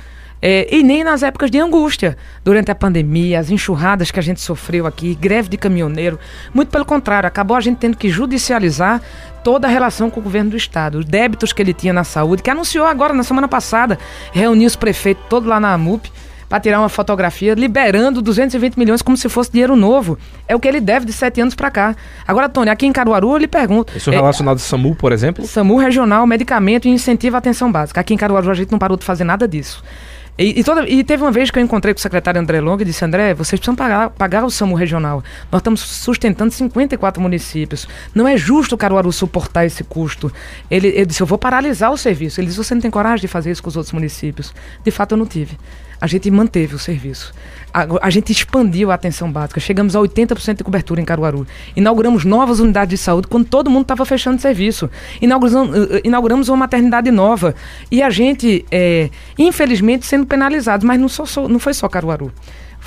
É, e nem nas épocas de angústia, durante a pandemia, as enxurradas que a gente sofreu aqui, greve de caminhoneiro. Muito pelo contrário, acabou a gente tendo que judicializar toda a relação com o governo do estado, os débitos que ele tinha na saúde, que anunciou agora na semana passada, reuniu os prefeitos todos lá na AMUP para tirar uma fotografia, liberando 220 milhões como se fosse dinheiro novo. É o que ele deve de sete anos para cá. Agora, Tony, aqui em Caruaru, eu lhe pergunto. Isso é, relacionado ao SAMU, por exemplo? SAMU regional, medicamento e incentivo à atenção básica. Aqui em Caruaru a gente não parou de fazer nada disso. E, e, toda, e, teve uma vez que eu encontrei com o secretário André Long e disse: André, vocês precisam pagar, pagar o SAMU regional. Nós estamos sustentando 54 municípios. Não é justo o Caruaru suportar esse custo. Ele, ele disse: Eu vou paralisar o serviço. Ele disse: Você não tem coragem de fazer isso com os outros municípios? De fato, eu não tive a gente manteve o serviço. A, a gente expandiu a atenção básica, chegamos a 80% de cobertura em Caruaru. Inauguramos novas unidades de saúde quando todo mundo estava fechando serviço. Inauguramos, eh, eh, inauguramos uma maternidade nova. E a gente, é, infelizmente, sendo penalizado, mas não, só, não foi só Caruaru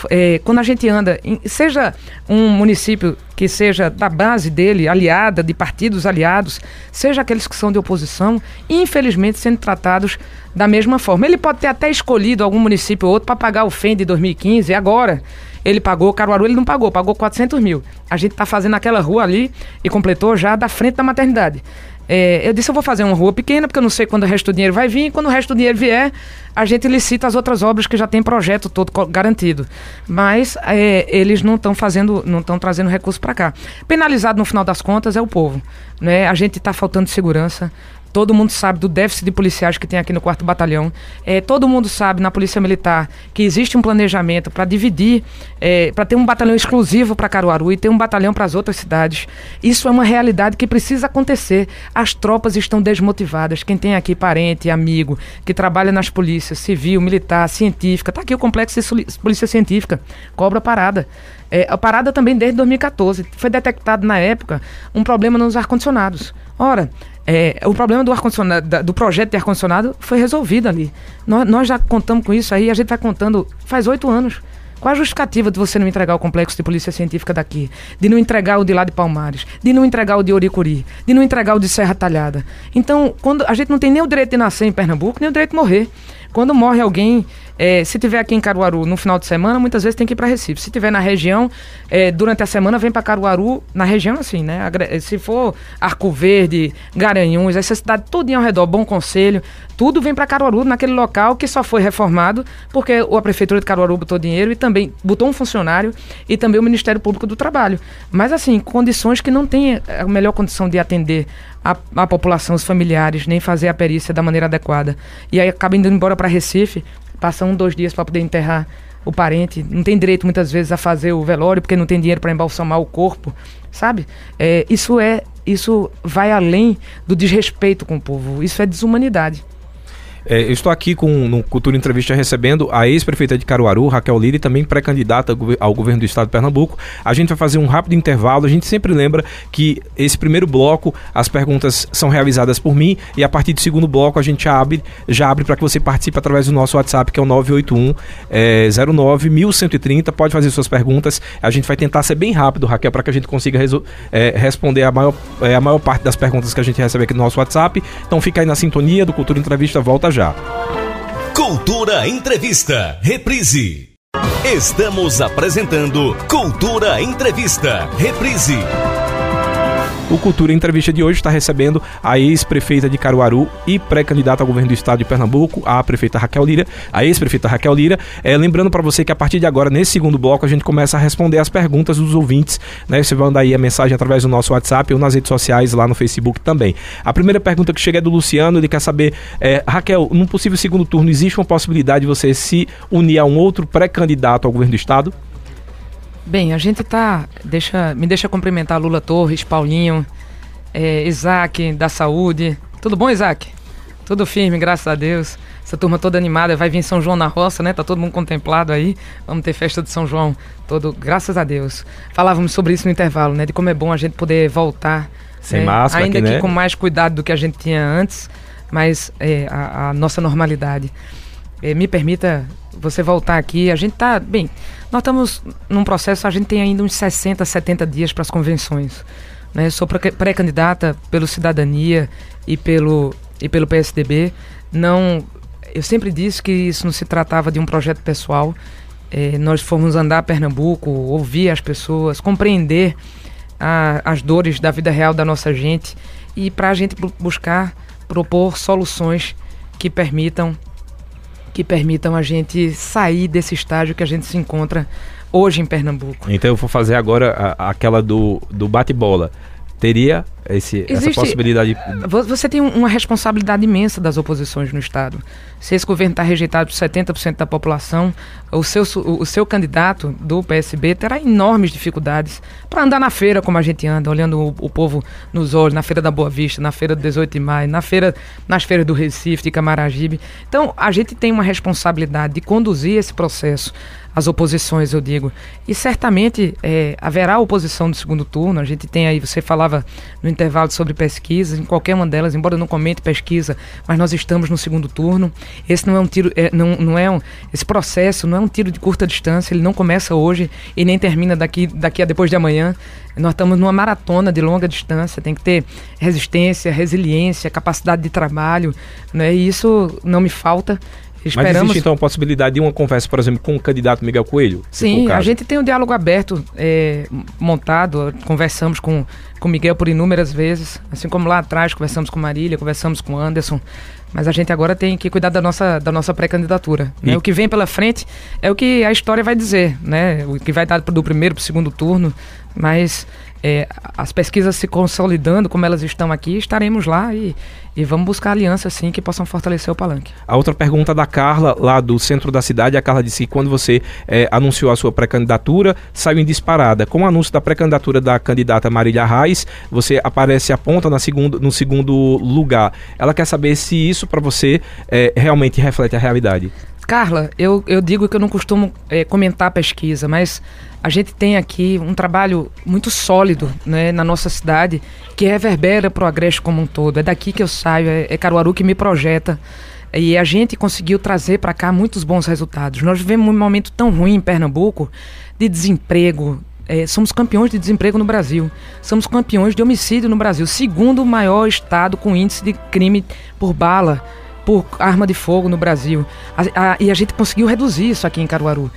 é, quando a gente anda, em, seja um município que seja da base dele, aliada, de partidos aliados, seja aqueles que são de oposição, infelizmente sendo tratados da mesma forma. Ele pode ter até escolhido algum município ou outro para pagar o FEM de 2015, agora ele pagou, Caruaru ele não pagou, pagou 400 mil. A gente está fazendo aquela rua ali e completou já da frente da maternidade. É, eu disse, eu vou fazer uma rua pequena, porque eu não sei quando o resto do dinheiro vai vir. E quando o resto do dinheiro vier, a gente licita as outras obras que já tem projeto todo garantido. Mas é, eles não estão fazendo, não estão trazendo recurso para cá. Penalizado no final das contas é o povo. Né? A gente está faltando segurança. Todo mundo sabe do déficit de policiais que tem aqui no quarto batalhão. É, todo mundo sabe na Polícia Militar que existe um planejamento para dividir, é, para ter um batalhão exclusivo para Caruaru e ter um batalhão para as outras cidades. Isso é uma realidade que precisa acontecer. As tropas estão desmotivadas. Quem tem aqui parente, amigo, que trabalha nas polícias, civil, militar, científica, está aqui o complexo de polícia científica, cobra parada. É, a parada também desde 2014. Foi detectado na época um problema nos ar-condicionados. Ora, é, o problema do ar-condicionado, do projeto de ar-condicionado foi resolvido ali. Nós, nós, já contamos com isso aí, a gente vai contando faz oito anos. Qual a justificativa de você não entregar o complexo de polícia científica daqui? De não entregar o de lá de Palmares? De não entregar o de Oricuri? De não entregar o de Serra Talhada? Então, quando a gente não tem nem o direito de nascer em Pernambuco, nem o direito de morrer. Quando morre alguém, é, se tiver aqui em Caruaru no final de semana, muitas vezes tem que ir para Recife. Se tiver na região, é, durante a semana vem para Caruaru, na região assim, né? Se for Arco Verde, Garanhuns, essa cidade toda ao redor, Bom Conselho, tudo vem para Caruaru, naquele local que só foi reformado porque a prefeitura de Caruaru botou dinheiro e também botou um funcionário e também o Ministério Público do Trabalho. Mas assim, condições que não tem a melhor condição de atender a, a população, os familiares, nem fazer a perícia da maneira adequada. E aí acaba indo embora para Recife, passa um, dois dias para poder enterrar o parente, não tem direito muitas vezes a fazer o velório porque não tem dinheiro para embalsamar o corpo, sabe? É, isso é isso vai além do desrespeito com o povo, isso é desumanidade. É, eu estou aqui com no Cultura Entrevista recebendo a ex-prefeita de Caruaru, Raquel Lira, e também pré-candidata ao governo do estado de Pernambuco. A gente vai fazer um rápido intervalo. A gente sempre lembra que esse primeiro bloco, as perguntas são realizadas por mim, e a partir do segundo bloco a gente abre, já abre para que você participe através do nosso WhatsApp, que é o 981 é, 09 1130. Pode fazer suas perguntas. A gente vai tentar ser bem rápido, Raquel, para que a gente consiga é, responder a maior, é, a maior parte das perguntas que a gente recebe aqui no nosso WhatsApp. Então fica aí na sintonia do Cultura Entrevista, volta já. Cultura Entrevista, reprise. Estamos apresentando Cultura Entrevista, reprise. O Cultura Entrevista de hoje está recebendo a ex-prefeita de Caruaru e pré-candidata ao governo do estado de Pernambuco, a prefeita Raquel Lira, a ex-prefeita Raquel Lira. É, lembrando para você que a partir de agora, nesse segundo bloco, a gente começa a responder as perguntas dos ouvintes. Né? Você vai mandar aí a mensagem através do nosso WhatsApp ou nas redes sociais, lá no Facebook também. A primeira pergunta que chega é do Luciano, ele quer saber, é, Raquel, num possível segundo turno, existe uma possibilidade de você se unir a um outro pré-candidato ao governo do estado? Bem, a gente tá. Deixa, me deixa cumprimentar Lula Torres, Paulinho, é, Isaac da Saúde. Tudo bom, Isaac? Tudo firme, graças a Deus. Essa turma toda animada. Vai vir São João na roça, né? Tá todo mundo contemplado aí. Vamos ter festa de São João todo, graças a Deus. Falávamos sobre isso no intervalo, né? De como é bom a gente poder voltar. Sem né? máscara, Ainda aqui, que né? com mais cuidado do que a gente tinha antes, mas é, a, a nossa normalidade. É, me permita você voltar aqui. A gente tá. Bem, nós estamos num processo, a gente tem ainda uns 60, 70 dias para as convenções. Né? Sou pré-candidata pelo Cidadania e pelo, e pelo PSDB. Não, eu sempre disse que isso não se tratava de um projeto pessoal. É, nós fomos andar a Pernambuco, ouvir as pessoas, compreender a, as dores da vida real da nossa gente e para a gente buscar propor soluções que permitam que permitam a gente sair desse estágio que a gente se encontra hoje em Pernambuco. Então eu vou fazer agora a, aquela do, do bate-bola. Teria esse, Existe, essa possibilidade. Você tem uma responsabilidade imensa das oposições no Estado. Se esse governo está rejeitado por 70% da população, o seu, o seu candidato do PSB terá enormes dificuldades para andar na feira como a gente anda, olhando o, o, povo nos olhos, na Feira da Boa Vista, na Feira do 18 de Maio, na feira, nas feiras do Recife, de Camaragibe. Então, a gente tem uma responsabilidade de conduzir esse processo as oposições, eu digo. E certamente é, haverá oposição no segundo turno. A gente tem aí, você falava no intervalo sobre pesquisas, em qualquer uma delas, embora eu não comente pesquisa, mas nós estamos no segundo turno. Esse não é um tiro, é, não, não é um, esse processo não é um tiro de curta distância, ele não começa hoje e nem termina daqui, daqui a depois de amanhã. Nós estamos numa maratona de longa distância, tem que ter resistência, resiliência, capacidade de trabalho, né? E isso não me falta. Esperamos... Mas existe então a possibilidade de uma conversa, por exemplo, com o candidato Miguel Coelho? Sim, a gente tem um diálogo aberto é, montado, conversamos com com Miguel por inúmeras vezes, assim como lá atrás conversamos com Marília, conversamos com Anderson, mas a gente agora tem que cuidar da nossa, da nossa pré-candidatura. Né? O que vem pela frente é o que a história vai dizer, né? O que vai dar do primeiro para o segundo turno, mas é, as pesquisas se consolidando como elas estão aqui, estaremos lá e, e vamos buscar alianças sim que possam fortalecer o palanque. A outra pergunta da Carla, lá do centro da cidade, a Carla disse que quando você é, anunciou a sua pré-candidatura, saiu em disparada. Com o anúncio da pré-candidatura da candidata Marília Reis, você aparece a ponta na segundo, no segundo lugar. Ela quer saber se isso para você é, realmente reflete a realidade. Carla, eu, eu digo que eu não costumo é, comentar pesquisa, mas a gente tem aqui um trabalho muito sólido né, na nossa cidade que reverbera para o Agreste como um todo. É daqui que eu saio, é, é Caruaru que me projeta. E a gente conseguiu trazer para cá muitos bons resultados. Nós vivemos um momento tão ruim em Pernambuco de desemprego. É, somos campeões de desemprego no Brasil. Somos campeões de homicídio no Brasil. Segundo maior estado com índice de crime por bala, por arma de fogo no Brasil. A, a, e a gente conseguiu reduzir isso aqui em Caruaru.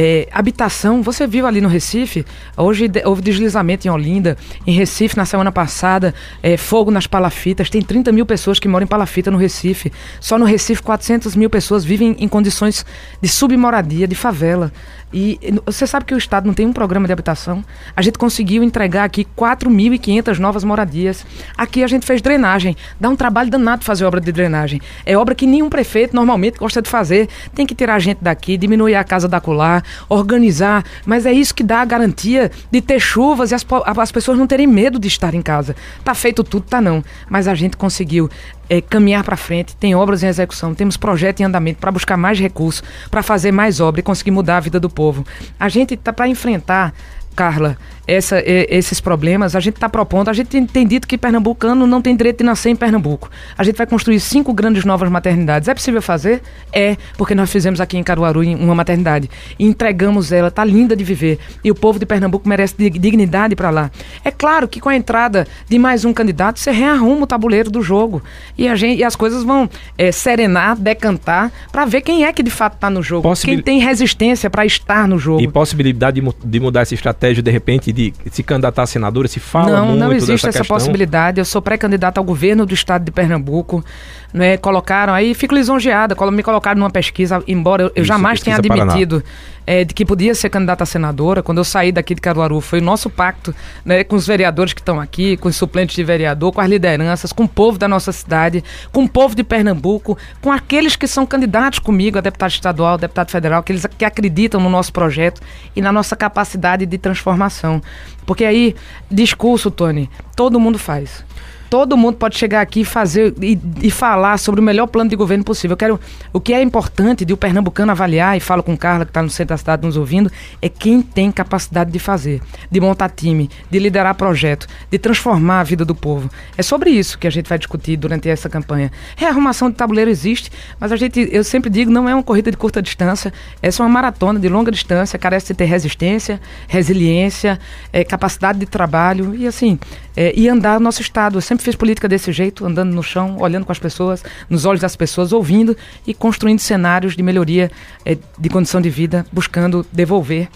É, habitação, você viu ali no Recife, hoje houve deslizamento em Olinda, em Recife na semana passada, é, fogo nas palafitas, tem 30 mil pessoas que moram em palafita no Recife, só no Recife 400 mil pessoas vivem em condições de submoradia, de favela. E você sabe que o Estado não tem um programa de habitação. A gente conseguiu entregar aqui 4.500 novas moradias. Aqui a gente fez drenagem. Dá um trabalho danado fazer obra de drenagem. É obra que nenhum prefeito normalmente gosta de fazer. Tem que tirar a gente daqui, diminuir a casa da colar, organizar. Mas é isso que dá a garantia de ter chuvas e as, as pessoas não terem medo de estar em casa. Tá feito tudo, tá não. Mas a gente conseguiu é, caminhar para frente, tem obras em execução, temos projeto em andamento para buscar mais recursos, para fazer mais obra e conseguir mudar a vida do povo. A gente está para enfrentar Carla, essa, esses problemas, a gente está propondo, a gente tem, tem, dito que pernambucano não tem direito de nascer em Pernambuco. A gente vai construir cinco grandes novas maternidades. É possível fazer? É, porque nós fizemos aqui em Caruaru uma maternidade. E entregamos ela, tá linda de viver. E o povo de Pernambuco merece dignidade para lá. É claro que com a entrada de mais um candidato, você rearruma o tabuleiro do jogo. E, a gente, e as coisas vão é, serenar, decantar, para ver quem é que de fato está no jogo. Possibil... Quem tem resistência para estar no jogo. E possibilidade de, de mudar essa estratégia estratégia, de repente, de se candidatar a senadora? Se fala não, muito Não, existe essa questão? possibilidade. Eu sou pré-candidata ao governo do estado de Pernambuco. Né, colocaram aí, fico lisonjeada, me colocaram numa pesquisa, embora eu, eu Isso, jamais tenha admitido é, de que podia ser candidata a senadora. Quando eu saí daqui de Caruaru, foi o nosso pacto né, com os vereadores que estão aqui, com os suplentes de vereador, com as lideranças, com o povo da nossa cidade, com o povo de Pernambuco, com aqueles que são candidatos comigo a deputado estadual, deputado federal, aqueles que acreditam no nosso projeto e na nossa capacidade de transformação. Porque aí, discurso, Tony, todo mundo faz. Todo mundo pode chegar aqui fazer e, e, falar sobre o melhor plano de governo possível. Eu quero. O que é importante de o pernambucano avaliar, e falo com Carla, que está no centro da cidade nos ouvindo, é quem tem capacidade de fazer, de montar time, de liderar projeto, de transformar a vida do povo. É sobre isso que a gente vai discutir durante essa campanha. Rearrumação de tabuleiro existe, mas a gente, eu sempre digo, não é uma corrida de curta distância, essa é uma maratona de longa distância, carece de ter resistência, resiliência, é, capacidade de trabalho e assim, é, e andar no nosso estado. Eu sempre sempre fiz política desse jeito, andando no chão, olhando com as pessoas, nos olhos das pessoas, ouvindo e construindo cenários de melhoria é, de condição de vida, buscando devolver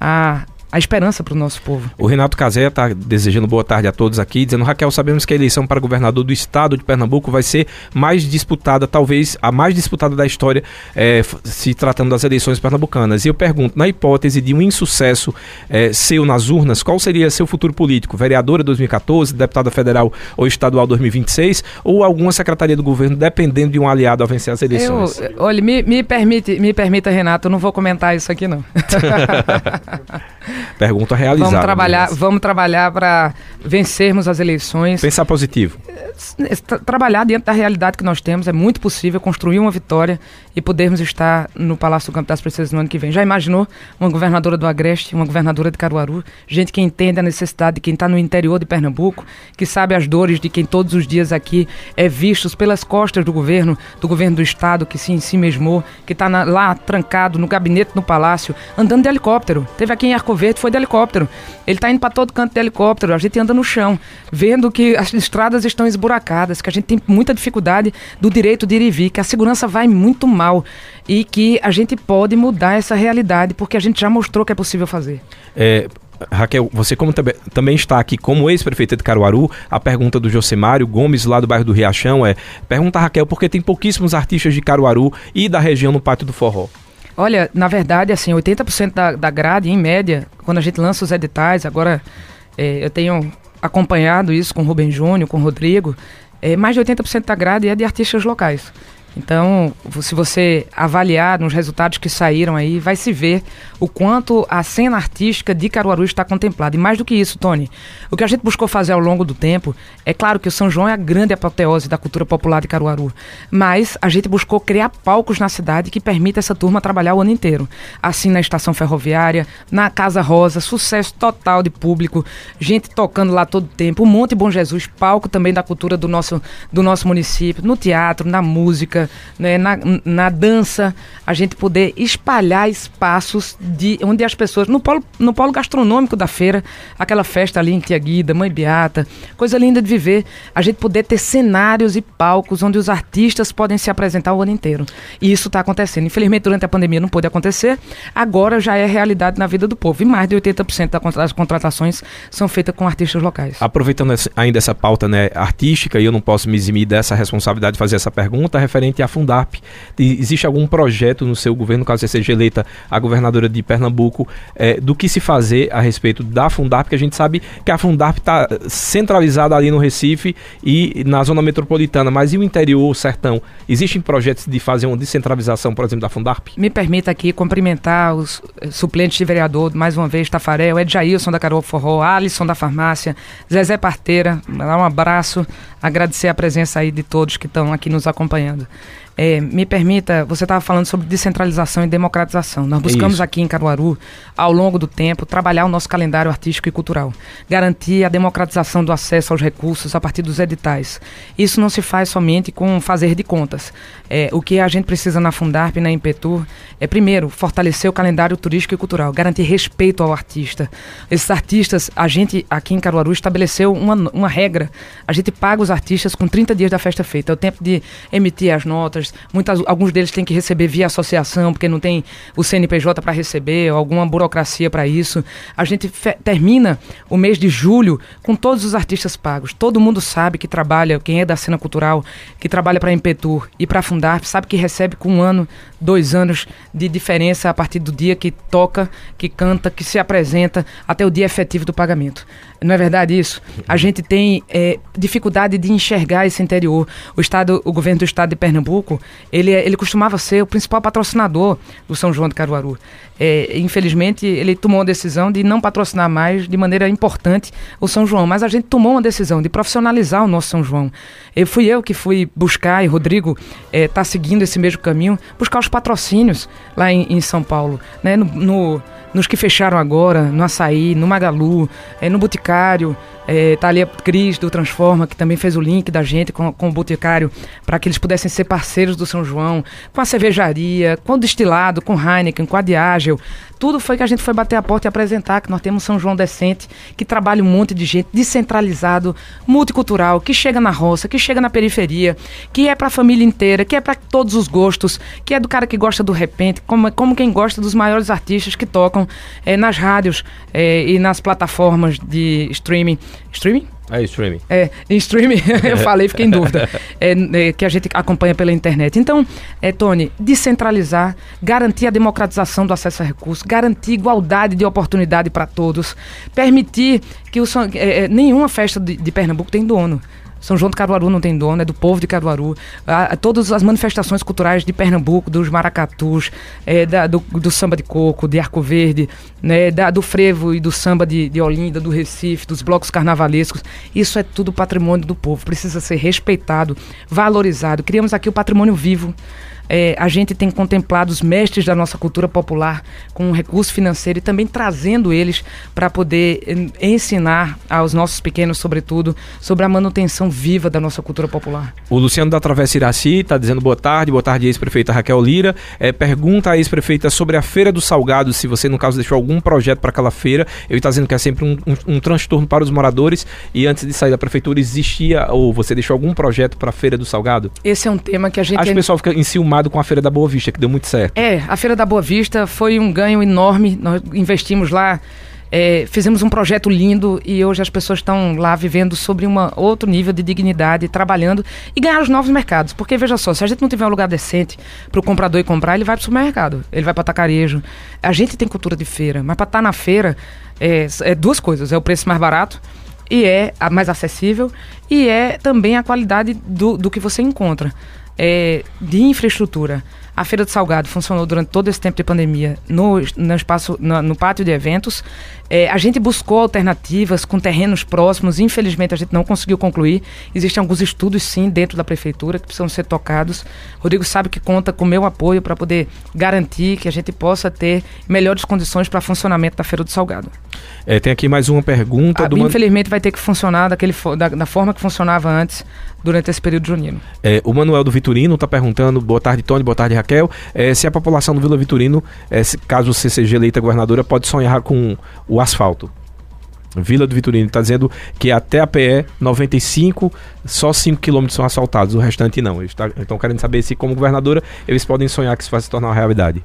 a, a esperança para o nosso povo. O Renato Cazé está desejando boa tarde a todos aqui, dizendo, Raquel, sabemos que a eleição para governador do estado de Pernambuco vai ser mais disputada, talvez a mais disputada da história, é, se tratando das eleições pernambucanas. E eu pergunto, na hipótese de um insucesso é, seu nas urnas, qual seria seu futuro político? Vereadora 2014, deputada federal ou estadual 2026, ou alguma secretaria do governo, dependendo de um aliado a vencer as eleições? Eu, olha, me, me, permite, me permita, Renato, eu não vou comentar isso aqui não. Pergunta realizada. Vamos trabalhar, vamos trabalhar para vencermos as eleições. Pensar positivo. Trabalhar dentro da realidade que nós temos é muito possível construir uma vitória e podermos estar no Palácio do Campo das Princesas no ano que vem. Já imaginou uma governadora do Agreste, uma governadora de Caruaru, gente que entende a necessidade de quem está no interior de Pernambuco, que sabe as dores de quem todos os dias aqui é vistos pelas costas do governo, do governo do estado, que se em si mesmou, que está lá trancado no gabinete no palácio, andando de helicóptero. Teve aqui em Arco Verde, foi de helicóptero. Ele está indo para todo canto de helicóptero, a gente anda no chão, vendo que as estradas estão esburacadas, que a gente tem muita dificuldade do direito de ir e vir, que a segurança vai muito mal e que a gente pode mudar essa realidade porque a gente já mostrou que é possível fazer. É, Raquel, você como também está aqui como ex-prefeita de Caruaru, a pergunta do Josemário Gomes, lá do bairro do Riachão, é: pergunta Raquel porque tem pouquíssimos artistas de Caruaru e da região no Pátio do Forró. Olha, na verdade, assim, 80% da, da grade, em média, quando a gente lança os editais, agora é, eu tenho acompanhado isso com o Rubem Júnior, com o Rodrigo, é, mais de 80% da grade é de artistas locais. Então, se você avaliar nos resultados que saíram aí, vai se ver o quanto a cena artística de Caruaru está contemplada. E mais do que isso, Tony, o que a gente buscou fazer ao longo do tempo, é claro que o São João é a grande apoteose da cultura popular de Caruaru, mas a gente buscou criar palcos na cidade que permita essa turma trabalhar o ano inteiro. Assim na estação ferroviária, na Casa Rosa, sucesso total de público, gente tocando lá todo o tempo, o Monte Bom Jesus, palco também da cultura do nosso, do nosso município, no teatro, na música, música, né, na, na dança, a gente poder espalhar espaços de onde as pessoas. No polo, no polo gastronômico da feira, aquela festa ali em Tia Guida, Mãe Beata, coisa linda de viver, a gente poder ter cenários e palcos onde os artistas podem se apresentar o ano inteiro. E isso está acontecendo. Infelizmente, durante a pandemia não pôde acontecer, agora já é realidade na vida do povo. E mais de 80% das contratações são feitas com artistas locais. Aproveitando ainda essa pauta né, artística, e eu não posso me eximir dessa responsabilidade de fazer essa pergunta referente à Fundarp. Existe algum projeto no seu governo, caso você seja eleita a governadora de Pernambuco, é, do que se fazer a respeito da Fundarp, que a gente sabe que a Fundarp está centralizada ali no Recife e na zona metropolitana, mas e o interior, o sertão? Existem projetos de fazer uma descentralização, por exemplo, da Fundarp? Me permita aqui cumprimentar os eh, suplentes de vereador, mais uma vez, Tafarel, Ed Jailson da Carol Forró, Alisson da Farmácia, Zezé Parteira, um abraço, agradecer a presença aí de todos que estão aqui nos acompanhando. É, me permita, você estava falando sobre descentralização e democratização. Nós buscamos Isso. aqui em Caruaru, ao longo do tempo, trabalhar o nosso calendário artístico e cultural, garantir a democratização do acesso aos recursos a partir dos editais. Isso não se faz somente com fazer de contas. É, o que a gente precisa na Fundarp e na Impetur é, primeiro, fortalecer o calendário turístico e cultural, garantir respeito ao artista. Esses artistas, a gente aqui em Caruaru estabeleceu uma, uma regra. A gente paga os artistas com 30 dias da festa feita. É o tempo de emitir as notas, muitas, alguns deles têm que receber via associação, porque não tem o CNPJ para receber, alguma burocracia para isso. A gente termina o mês de julho com todos os artistas pagos. Todo mundo sabe que trabalha, quem é da cena cultural, que trabalha para a Impetur e para a Fundarp, sabe que recebe com um ano, dois anos de diferença a partir do dia que toca, que canta, que se apresenta, até o dia efetivo do pagamento. Não é verdade isso? A gente tem é, dificuldade de enxergar esse interior. O estado, o governo do estado de Pernambuco, ele, ele costumava ser o principal patrocinador do São João de Caruaru. É, infelizmente, ele tomou a decisão de não patrocinar mais de maneira importante o São João, mas a gente tomou uma decisão de profissionalizar o nosso São João. Eu fui eu que fui buscar, e Rodrigo está é, seguindo esse mesmo caminho, buscar os patrocínios lá em, em São Paulo, né? no, no nos que fecharam agora, no Açaí, no Magalu, é, no Boticário. É, tá a Cris do Transforma, que também fez o link da gente com, com o Boticário, para que eles pudessem ser parceiros do São João, com a cervejaria, com o destilado, com Heineken, com a Diágel. Tudo foi que a gente foi bater a porta e apresentar que nós temos São João Decente, que trabalha um monte de gente, descentralizado, multicultural, que chega na roça, que chega na periferia, que é para a família inteira, que é para todos os gostos, que é do cara que gosta do repente, como, como quem gosta dos maiores artistas que tocam é, nas rádios é, e nas plataformas de streaming. Streaming? É, streaming. É, em streaming, eu falei, fiquei em dúvida. É, é, que a gente acompanha pela internet. Então, é, Tony, descentralizar, garantir a democratização do acesso a recursos, garantir igualdade de oportunidade para todos, permitir que o, é, é, nenhuma festa de, de Pernambuco tem dono. São João de Caruaru não tem dono, é do povo de Caruaru. A, a, todas as manifestações culturais de Pernambuco, dos maracatus, é, da, do, do, samba de coco, de Arco Verde, né, da, do frevo e do samba de, de Olinda, do Recife, dos blocos carnavalescos, isso é tudo patrimônio do povo, precisa ser respeitado, valorizado. Criamos aqui o patrimônio vivo é, a gente tem contemplado os mestres da nossa cultura popular com um recurso financeiro e também trazendo eles para poder ensinar aos nossos pequenos, sobretudo, sobre a manutenção viva da nossa cultura popular. O Luciano da Travessa Iraci está dizendo boa tarde, boa tarde, ex-prefeita Raquel Lira. É, pergunta à ex-prefeita sobre a Feira do Salgado, se você, no caso, deixou algum projeto para aquela feira. Eu está dizendo que é sempre um, um, um transtorno para os moradores e antes de sair da prefeitura existia ou você deixou algum projeto para a Feira do Salgado? Esse é um tema que a gente. Acho que o pessoal fica enciumado com a Feira da Boa Vista, que deu muito certo. É, a Feira da Boa Vista foi um ganho enorme. Nós investimos lá, é, fizemos um projeto lindo e hoje as pessoas estão lá vivendo sobre um outro nível de dignidade, trabalhando e ganhar os novos mercados. Porque veja só, se a gente não tiver um lugar decente para o comprador ir comprar, ele vai para o supermercado, ele vai para o atacarejo. A gente tem cultura de feira, mas para estar tá na feira é, é duas coisas: é o preço mais barato e é mais acessível e é também a qualidade do, do que você encontra é, de infraestrutura. A Feira do Salgado funcionou durante todo esse tempo de pandemia no, no espaço, no, no pátio de eventos. É, a gente buscou alternativas com terrenos próximos, infelizmente a gente não conseguiu concluir. Existem alguns estudos, sim, dentro da prefeitura que precisam ser tocados. Rodrigo sabe que conta com meu apoio para poder garantir que a gente possa ter melhores condições para funcionamento da Feira do Salgado. É, tem aqui mais uma pergunta. Ah, do infelizmente vai ter que funcionar daquele, da, da forma que funcionava antes durante esse período junino. É, o Manuel do Vitor Vitorino está perguntando, boa tarde Tony, boa tarde Raquel, é, se a população do Vila Vitorino, é, se, caso você seja eleita governadora, pode sonhar com o asfalto. Vila do Vitorino está dizendo que até a PE 95 só 5 quilômetros são asfaltados, o restante não. Eles tá, estão querendo saber se, como governadora, eles podem sonhar que isso vai se tornar uma realidade.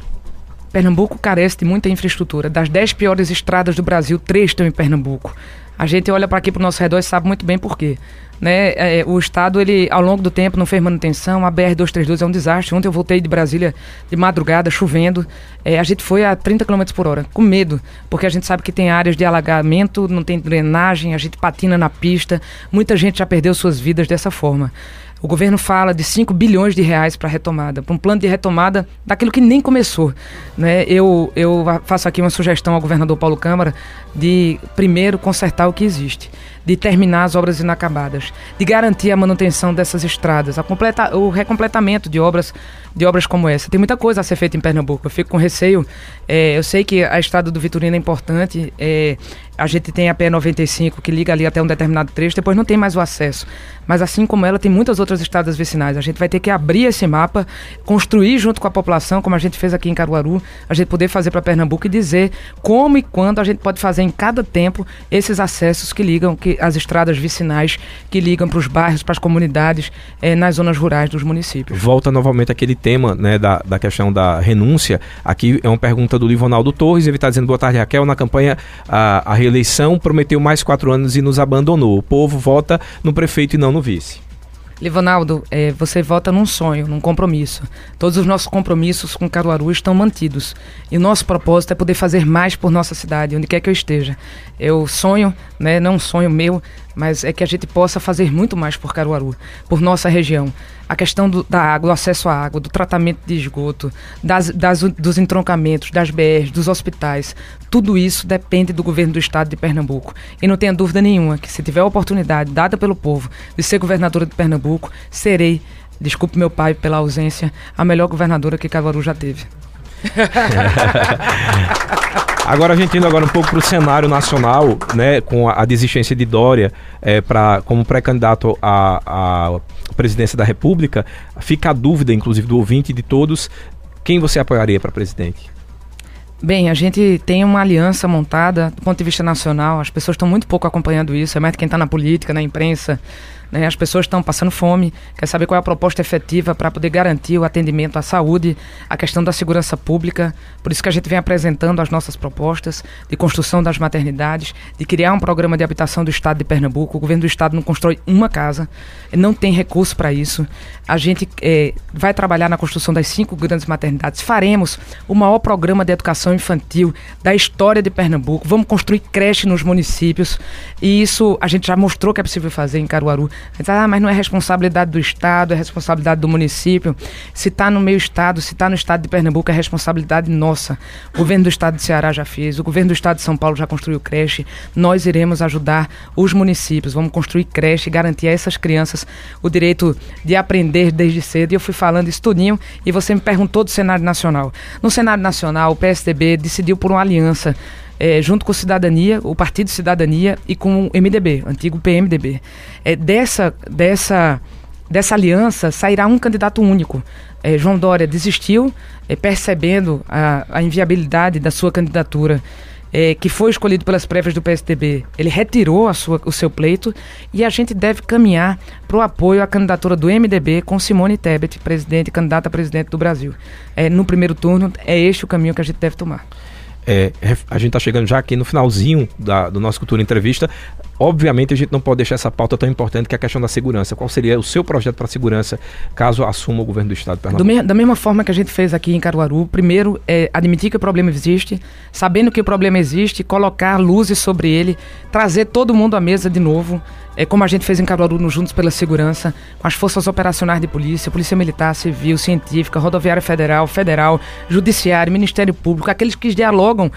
Pernambuco carece de muita infraestrutura. Das 10 piores estradas do Brasil, três estão em Pernambuco. A gente olha para aqui para o nosso redor e sabe muito bem por quê. Né? É, o Estado, ele, ao longo do tempo, não fez manutenção. A BR-232 é um desastre. Ontem eu voltei de Brasília de madrugada, chovendo. É, a gente foi a 30 km por hora, com medo, porque a gente sabe que tem áreas de alagamento, não tem drenagem, a gente patina na pista. Muita gente já perdeu suas vidas dessa forma. O governo fala de 5 bilhões de reais para retomada, para um plano de retomada daquilo que nem começou. Né? Eu, eu faço aqui uma sugestão ao governador Paulo Câmara de, primeiro, consertar o que existe de terminar as obras inacabadas, de garantir a manutenção dessas estradas, a completa, o recompletamento de obras de obras como essa. Tem muita coisa a ser feita em Pernambuco. Eu fico com receio. É, eu sei que a estrada do Vitorino é importante. É, a gente tem a P95 que liga ali até um determinado trecho, depois não tem mais o acesso. Mas assim como ela, tem muitas outras estradas vicinais. A gente vai ter que abrir esse mapa, construir junto com a população, como a gente fez aqui em Caruaru, a gente poder fazer para Pernambuco e dizer como e quando a gente pode fazer em cada tempo esses acessos que ligam, que as estradas vicinais que ligam para os bairros, para as comunidades, é, nas zonas rurais dos municípios. Volta novamente aquele tema né, da, da questão da renúncia. Aqui é uma pergunta do Livonaldo Torres, ele está dizendo boa tarde, Raquel. Na campanha, a, a reeleição prometeu mais quatro anos e nos abandonou. O povo vota no prefeito e não no vice. Livonaldo, é, você vota num sonho, num compromisso. Todos os nossos compromissos com Caruaru estão mantidos. E o nosso propósito é poder fazer mais por nossa cidade, onde quer que eu esteja. Eu sonho, né, não um sonho meu, mas é que a gente possa fazer muito mais por Caruaru, por nossa região. A questão do, da água, do acesso à água, do tratamento de esgoto, das, das, dos entroncamentos, das BRs, dos hospitais, tudo isso depende do governo do estado de Pernambuco. E não tenha dúvida nenhuma que se tiver a oportunidade dada pelo povo de ser governadora de Pernambuco, serei, desculpe meu pai pela ausência, a melhor governadora que Caruaru já teve. Agora a gente indo agora um pouco para o cenário nacional, né, com a, a desistência de Dória é, para como pré-candidato à, à presidência da República, fica a dúvida, inclusive do ouvinte de todos, quem você apoiaria para presidente? Bem, a gente tem uma aliança montada do ponto de vista nacional. As pessoas estão muito pouco acompanhando isso. É mais quem está na política, na imprensa, né? As pessoas estão passando fome, quer saber qual é a proposta efetiva para poder garantir o atendimento à saúde, a questão da segurança pública. Por isso que a gente vem apresentando as nossas propostas de construção das maternidades, de criar um programa de habitação do Estado de Pernambuco. O governo do Estado não constrói uma casa, não tem recurso para isso. A gente é, vai trabalhar na construção das cinco grandes maternidades. Faremos o maior programa de educação infantil da história de Pernambuco. Vamos construir creche nos municípios. E isso a gente já mostrou que é possível fazer em Caruaru. Ah, mas não é responsabilidade do Estado, é responsabilidade do município. Se está no meu Estado, se está no Estado de Pernambuco, é responsabilidade nossa. O governo do Estado de Ceará já fez, o governo do Estado de São Paulo já construiu creche. Nós iremos ajudar os municípios, vamos construir creche e garantir a essas crianças o direito de aprender desde cedo. E eu fui falando isso tudinho e você me perguntou do cenário nacional. No cenário nacional, o PSDB decidiu por uma aliança é, junto com Cidadania, o Partido Cidadania e com o MDB, antigo PMDB. É, dessa, dessa, dessa aliança sairá um candidato único. É, João Dória desistiu, é, percebendo a, a, inviabilidade da sua candidatura. É, que foi escolhido pelas prévias do PSDB, ele retirou sua, o seu pleito e a gente deve caminhar para o apoio à candidatura do MDB com Simone Tebet, presidente, candidata a presidente do Brasil. É, no primeiro turno, é este o caminho que a gente deve tomar. É, a gente está chegando já aqui no finalzinho da, do nosso Cultura Entrevista. Obviamente, a gente não pode deixar essa pauta tão importante que é a questão da segurança. Qual seria o seu projeto para a segurança caso assuma o governo do Estado de Pernambuco? Me, da mesma forma que a gente fez aqui em Caruaru, primeiro é admitir que o problema existe, sabendo que o problema existe, colocar luzes sobre ele, trazer todo mundo à mesa de novo é como a gente fez em Caruaru no Juntos pela Segurança, com as forças operacionais de polícia, polícia militar, civil, científica, rodoviária federal, federal, judiciário, Ministério Público, aqueles que dialogam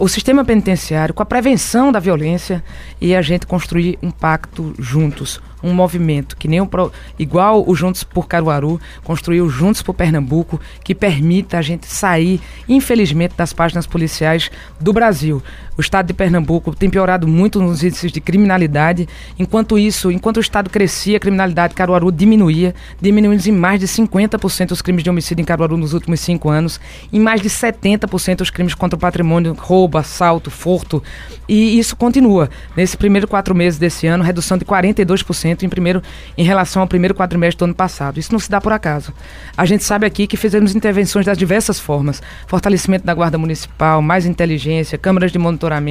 o sistema penitenciário com a prevenção da violência e a gente construir um pacto juntos, um movimento que nem o pro, igual o Juntos por Caruaru construiu Juntos por Pernambuco, que permita a gente sair, infelizmente, das páginas policiais do Brasil. O estado de Pernambuco tem piorado muito nos índices de criminalidade. Enquanto isso, enquanto o estado crescia, a criminalidade em Caruaru diminuía, diminuindo em mais de 50% os crimes de homicídio em Caruaru nos últimos cinco anos, em mais de 70% os crimes contra o patrimônio, roubo, assalto, furto. E isso continua. Nesse primeiro quatro meses desse ano, redução de 42% em, primeiro, em relação ao primeiro quadrimestre do ano passado. Isso não se dá por acaso. A gente sabe aqui que fizemos intervenções das diversas formas: fortalecimento da Guarda Municipal, mais inteligência, câmaras de monitoramento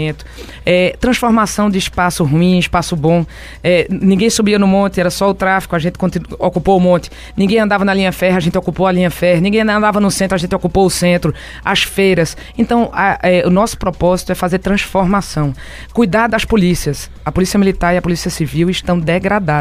é, transformação de espaço ruim em espaço bom. É, ninguém subia no monte, era só o tráfico, a gente ocupou o monte. Ninguém andava na linha férrea, a gente ocupou a linha férrea. Ninguém andava no centro, a gente ocupou o centro. As feiras. Então, a, é, o nosso propósito é fazer transformação. Cuidar das polícias. A Polícia Militar e a Polícia Civil estão degradadas.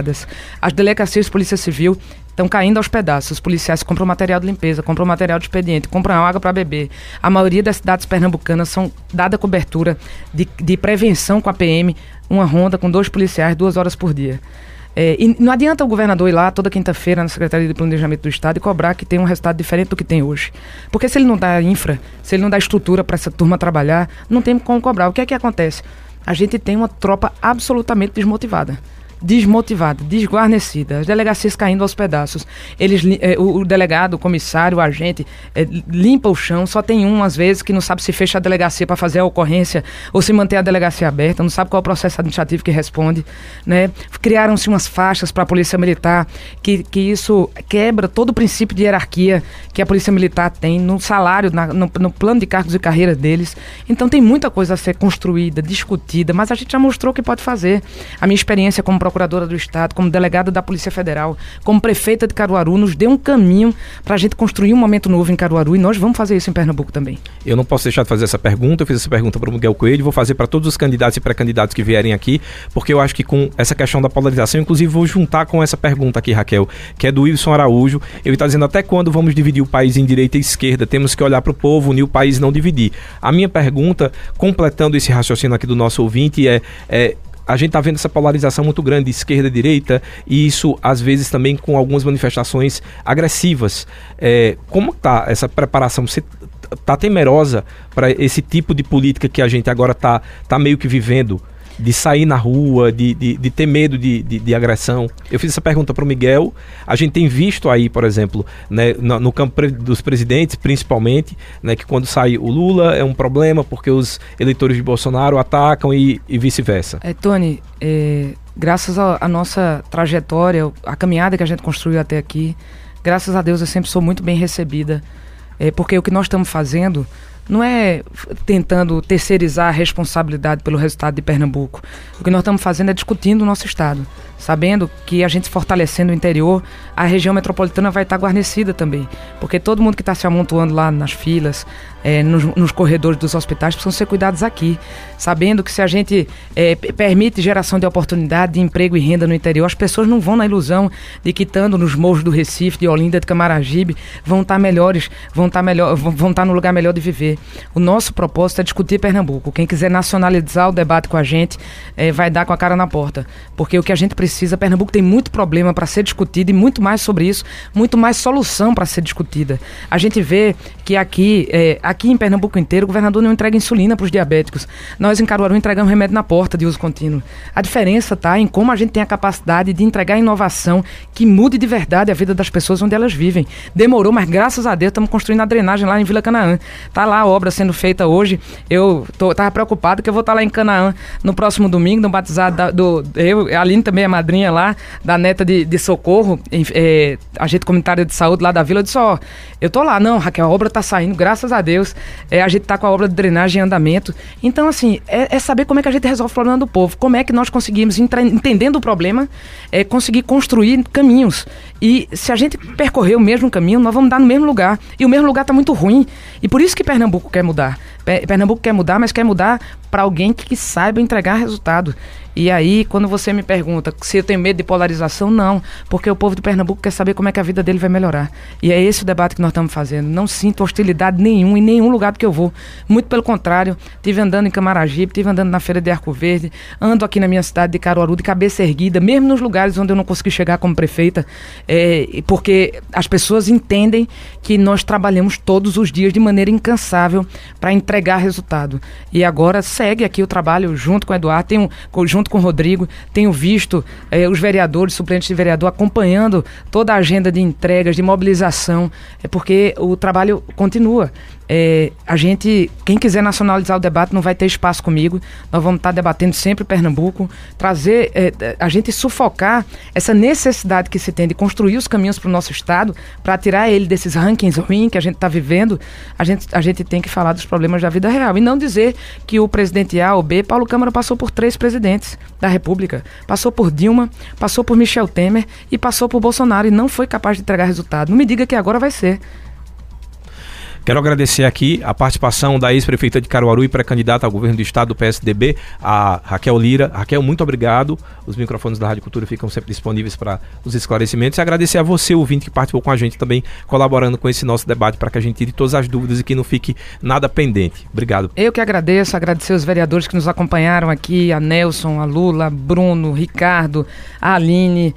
As delegacias de Polícia Civil estão caindo aos pedaços. Os policiais compram material de limpeza, compram material de expediente, compram água para beber. A maioria das cidades pernambucanas são dada cobertura de, de prevenção com a PM, uma ronda com dois policiais duas horas por dia. É, e não adianta o governador ir lá toda quinta-feira na Secretaria de Planejamento do Estado e cobrar que tem um resultado diferente do que tem hoje. Porque se ele não dá infra, se ele não dá estrutura para essa turma trabalhar, não tem como cobrar. O que é que acontece? A gente tem uma tropa absolutamente desmotivada desmotivada, desguarnecida, as delegacias caindo aos pedaços. Eles, eh, o, o, delegado, o comissário, o agente eh, limpa o chão, só tem um às vezes que não sabe se fecha a delegacia para fazer a ocorrência ou se manter a delegacia aberta, não sabe qual é o processo administrativo que responde, né? Criaram-se umas faixas para a polícia militar que, que isso quebra todo o princípio de hierarquia que a polícia militar tem no salário, na, no, no plano de cargos e carreira deles. Então tem muita coisa a ser construída, discutida, mas a gente já mostrou que pode fazer. A minha experiência como procuradora do Estado, como delegada da Polícia Federal, como prefeita de Caruaru, nos deu um caminho para a gente construir um momento novo em Caruaru e nós vamos fazer isso em Pernambuco também. Eu não posso deixar de fazer essa pergunta, eu fiz essa pergunta para o Miguel Coelho, vou fazer para todos os candidatos e pré-candidatos que vierem aqui, porque eu acho que com essa questão da polarização, inclusive vou juntar com essa pergunta aqui, Raquel, que é do Wilson Araújo. Ele está dizendo até quando vamos dividir o país em direita e esquerda? Temos que olhar para o povo, unir o país não dividir. A minha pergunta, completando esse raciocínio aqui do nosso ouvinte, é, é a gente está vendo essa polarização muito grande, esquerda e direita, e isso às vezes também com algumas manifestações agressivas. É, como está essa preparação? Você está temerosa para esse tipo de política que a gente agora está tá meio que vivendo? De sair na rua, de, de, de ter medo de, de, de, agressão. Eu fiz essa pergunta para o Miguel. A gente tem visto aí, por exemplo, né, no, no campo dos presidentes, principalmente, né, que quando sai o Lula é um problema porque os eleitores de Bolsonaro atacam e, e vice-versa. É, Tony, é, graças à nossa trajetória, a caminhada que a gente construiu até aqui, graças a Deus eu sempre sou muito bem recebida, é, porque o que nós estamos fazendo não é tentando terceirizar a responsabilidade pelo resultado de Pernambuco. O que nós estamos fazendo é discutindo o nosso Estado sabendo que a gente fortalecendo o interior, a região metropolitana vai estar guarnecida também, porque todo mundo que está se amontoando lá nas filas, é, nos, nos, corredores dos hospitais, precisam ser cuidados aqui, sabendo que se a gente é, permite geração de oportunidade, de emprego e renda no interior, as pessoas não vão na ilusão de que estando nos morros do Recife, de Olinda, de Camaragibe, vão estar melhores, vão estar melhor, vão estar no lugar melhor de viver. O nosso propósito é discutir Pernambuco. Quem quiser nacionalizar o debate com a gente, é, vai dar com a cara na porta, porque o que a gente precisa precisa. Pernambuco tem muito problema para ser discutido e muito mais sobre isso, muito mais solução para ser discutida. A gente vê que aqui, é, aqui em Pernambuco inteiro, o governador não entrega insulina para os diabéticos. Nós em Caruaru entregamos remédio na porta de uso contínuo. A diferença está em como a gente tem a capacidade de entregar inovação que mude de verdade a vida das pessoas onde elas vivem. Demorou, mas graças a Deus estamos construindo a drenagem lá em Vila Canaã. Tá lá a obra sendo feita hoje. Eu tô, preocupado que eu vou estar tá lá em Canaã no próximo domingo, no batizado da, do eu, a Aline também é madrinha lá, da neta de, de Socorro, é, agente comunitário de saúde lá da vila, eu disse, ó, eu tô lá, não, Raquel, a obra tá saindo, graças a Deus, é, a gente tá com a obra de drenagem em andamento. Então, assim, é, é saber como é que a gente resolve o problema do povo, como é que nós conseguimos, entendendo o problema, é, conseguir construir caminhos. E se a gente percorrer o mesmo caminho, nós vamos dar no mesmo lugar. E o mesmo lugar está muito ruim. E por isso que Pernambuco quer mudar. Pernambuco quer mudar, mas quer mudar para alguém que, que saiba entregar resultado. E aí, quando você me pergunta se eu tenho medo de polarização, não, porque o povo de Pernambuco quer saber como é que a vida dele vai melhorar. E é esse o debate que nós estamos fazendo. Não sinto hostilidade nenhuma em nenhum lugar que eu vou. Muito pelo contrário, tive andando em Camaragibe, tive andando na Feira de Arco Verde, ando aqui na minha cidade de Caruaru de cabeça erguida, mesmo nos lugares onde eu não consegui chegar como prefeita, é, porque as pessoas entendem que nós trabalhamos todos os dias de maneira incansável para entregar resultado. E agora segue aqui o trabalho junto com o Eduardo, tenho, junto com o Rodrigo, tenho visto eh, os vereadores, suplentes de vereador, acompanhando toda a agenda de entregas, de mobilização, é porque o trabalho continua. É, a gente, quem quiser nacionalizar o debate, não vai ter espaço comigo. Nós vamos estar debatendo sempre Pernambuco, trazer, é, a gente sufocar essa necessidade que se tem de construir os caminhos para o nosso estado, para tirar ele desses rankings ruins que a gente está vivendo. A gente, a gente tem que falar dos problemas da vida real e não dizer que o presidente A ou B, Paulo Câmara passou por três presidentes da República, passou por Dilma, passou por Michel Temer e passou por Bolsonaro e não foi capaz de entregar resultado. Não me diga que agora vai ser. Quero agradecer aqui a participação da ex-prefeita de Caruaru e pré-candidata ao governo do estado do PSDB, a Raquel Lira. Raquel, muito obrigado. Os microfones da Rádio Cultura ficam sempre disponíveis para os esclarecimentos. E agradecer a você, ouvinte, que participou com a gente também, colaborando com esse nosso debate para que a gente tire todas as dúvidas e que não fique nada pendente. Obrigado. Eu que agradeço, agradecer os vereadores que nos acompanharam aqui, a Nelson, a Lula, Bruno, Ricardo, a Aline,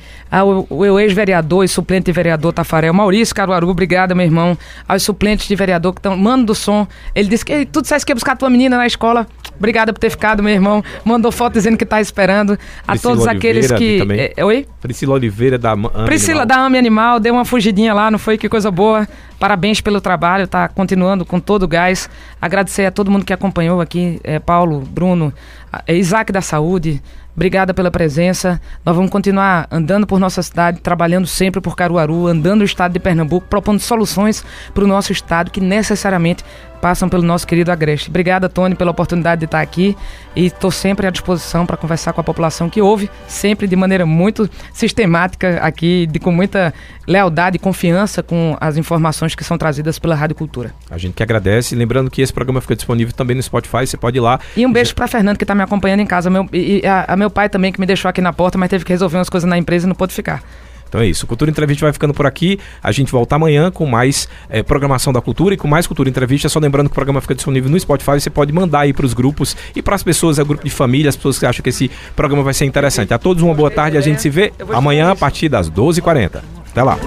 o ex-vereador e suplente vereador Tafarel, Maurício Caruaru, obrigada, meu irmão, aos suplentes de vereador vereador que estão. Mano do som. Ele disse que tu disseste que ia buscar tua menina na escola. Obrigada por ter ficado, meu irmão. Mandou foto dizendo que tá esperando. A Priscila todos aqueles que. É, oi? Priscila Oliveira da Ame Priscila Animal. da Ame Animal, deu uma fugidinha lá, não foi? Que coisa boa. Parabéns pelo trabalho, tá continuando com todo o gás. Agradecer a todo mundo que acompanhou aqui, é, Paulo, Bruno, Isaac da Saúde, Obrigada pela presença. Nós vamos continuar andando por nossa cidade, trabalhando sempre por Caruaru, andando no estado de Pernambuco, propondo soluções para o nosso estado que necessariamente passam pelo nosso querido Agreste. Obrigada, Tony, pela oportunidade de estar aqui e estou sempre à disposição para conversar com a população que ouve, sempre de maneira muito sistemática aqui, de, com muita lealdade e confiança com as informações que são trazidas pela Rádio Cultura. A gente que agradece, lembrando que esse programa fica disponível também no Spotify, você pode ir lá. E um beijo para Fernando que está me acompanhando em casa, meu, e a, a meu pai também que me deixou aqui na porta, mas teve que resolver umas coisas na empresa e não pôde ficar. Então é isso. Cultura Entrevista vai ficando por aqui. A gente volta amanhã com mais é, programação da cultura e com mais Cultura Entrevista. Só lembrando que o programa fica disponível no Spotify. Você pode mandar aí para os grupos e para as pessoas, é o grupo de família, as pessoas que acham que esse programa vai ser interessante. A todos uma boa tarde. A gente se vê amanhã a partir das 12h40. Até lá.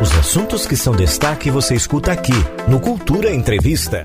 Os assuntos que são destaque você escuta aqui no Cultura Entrevista.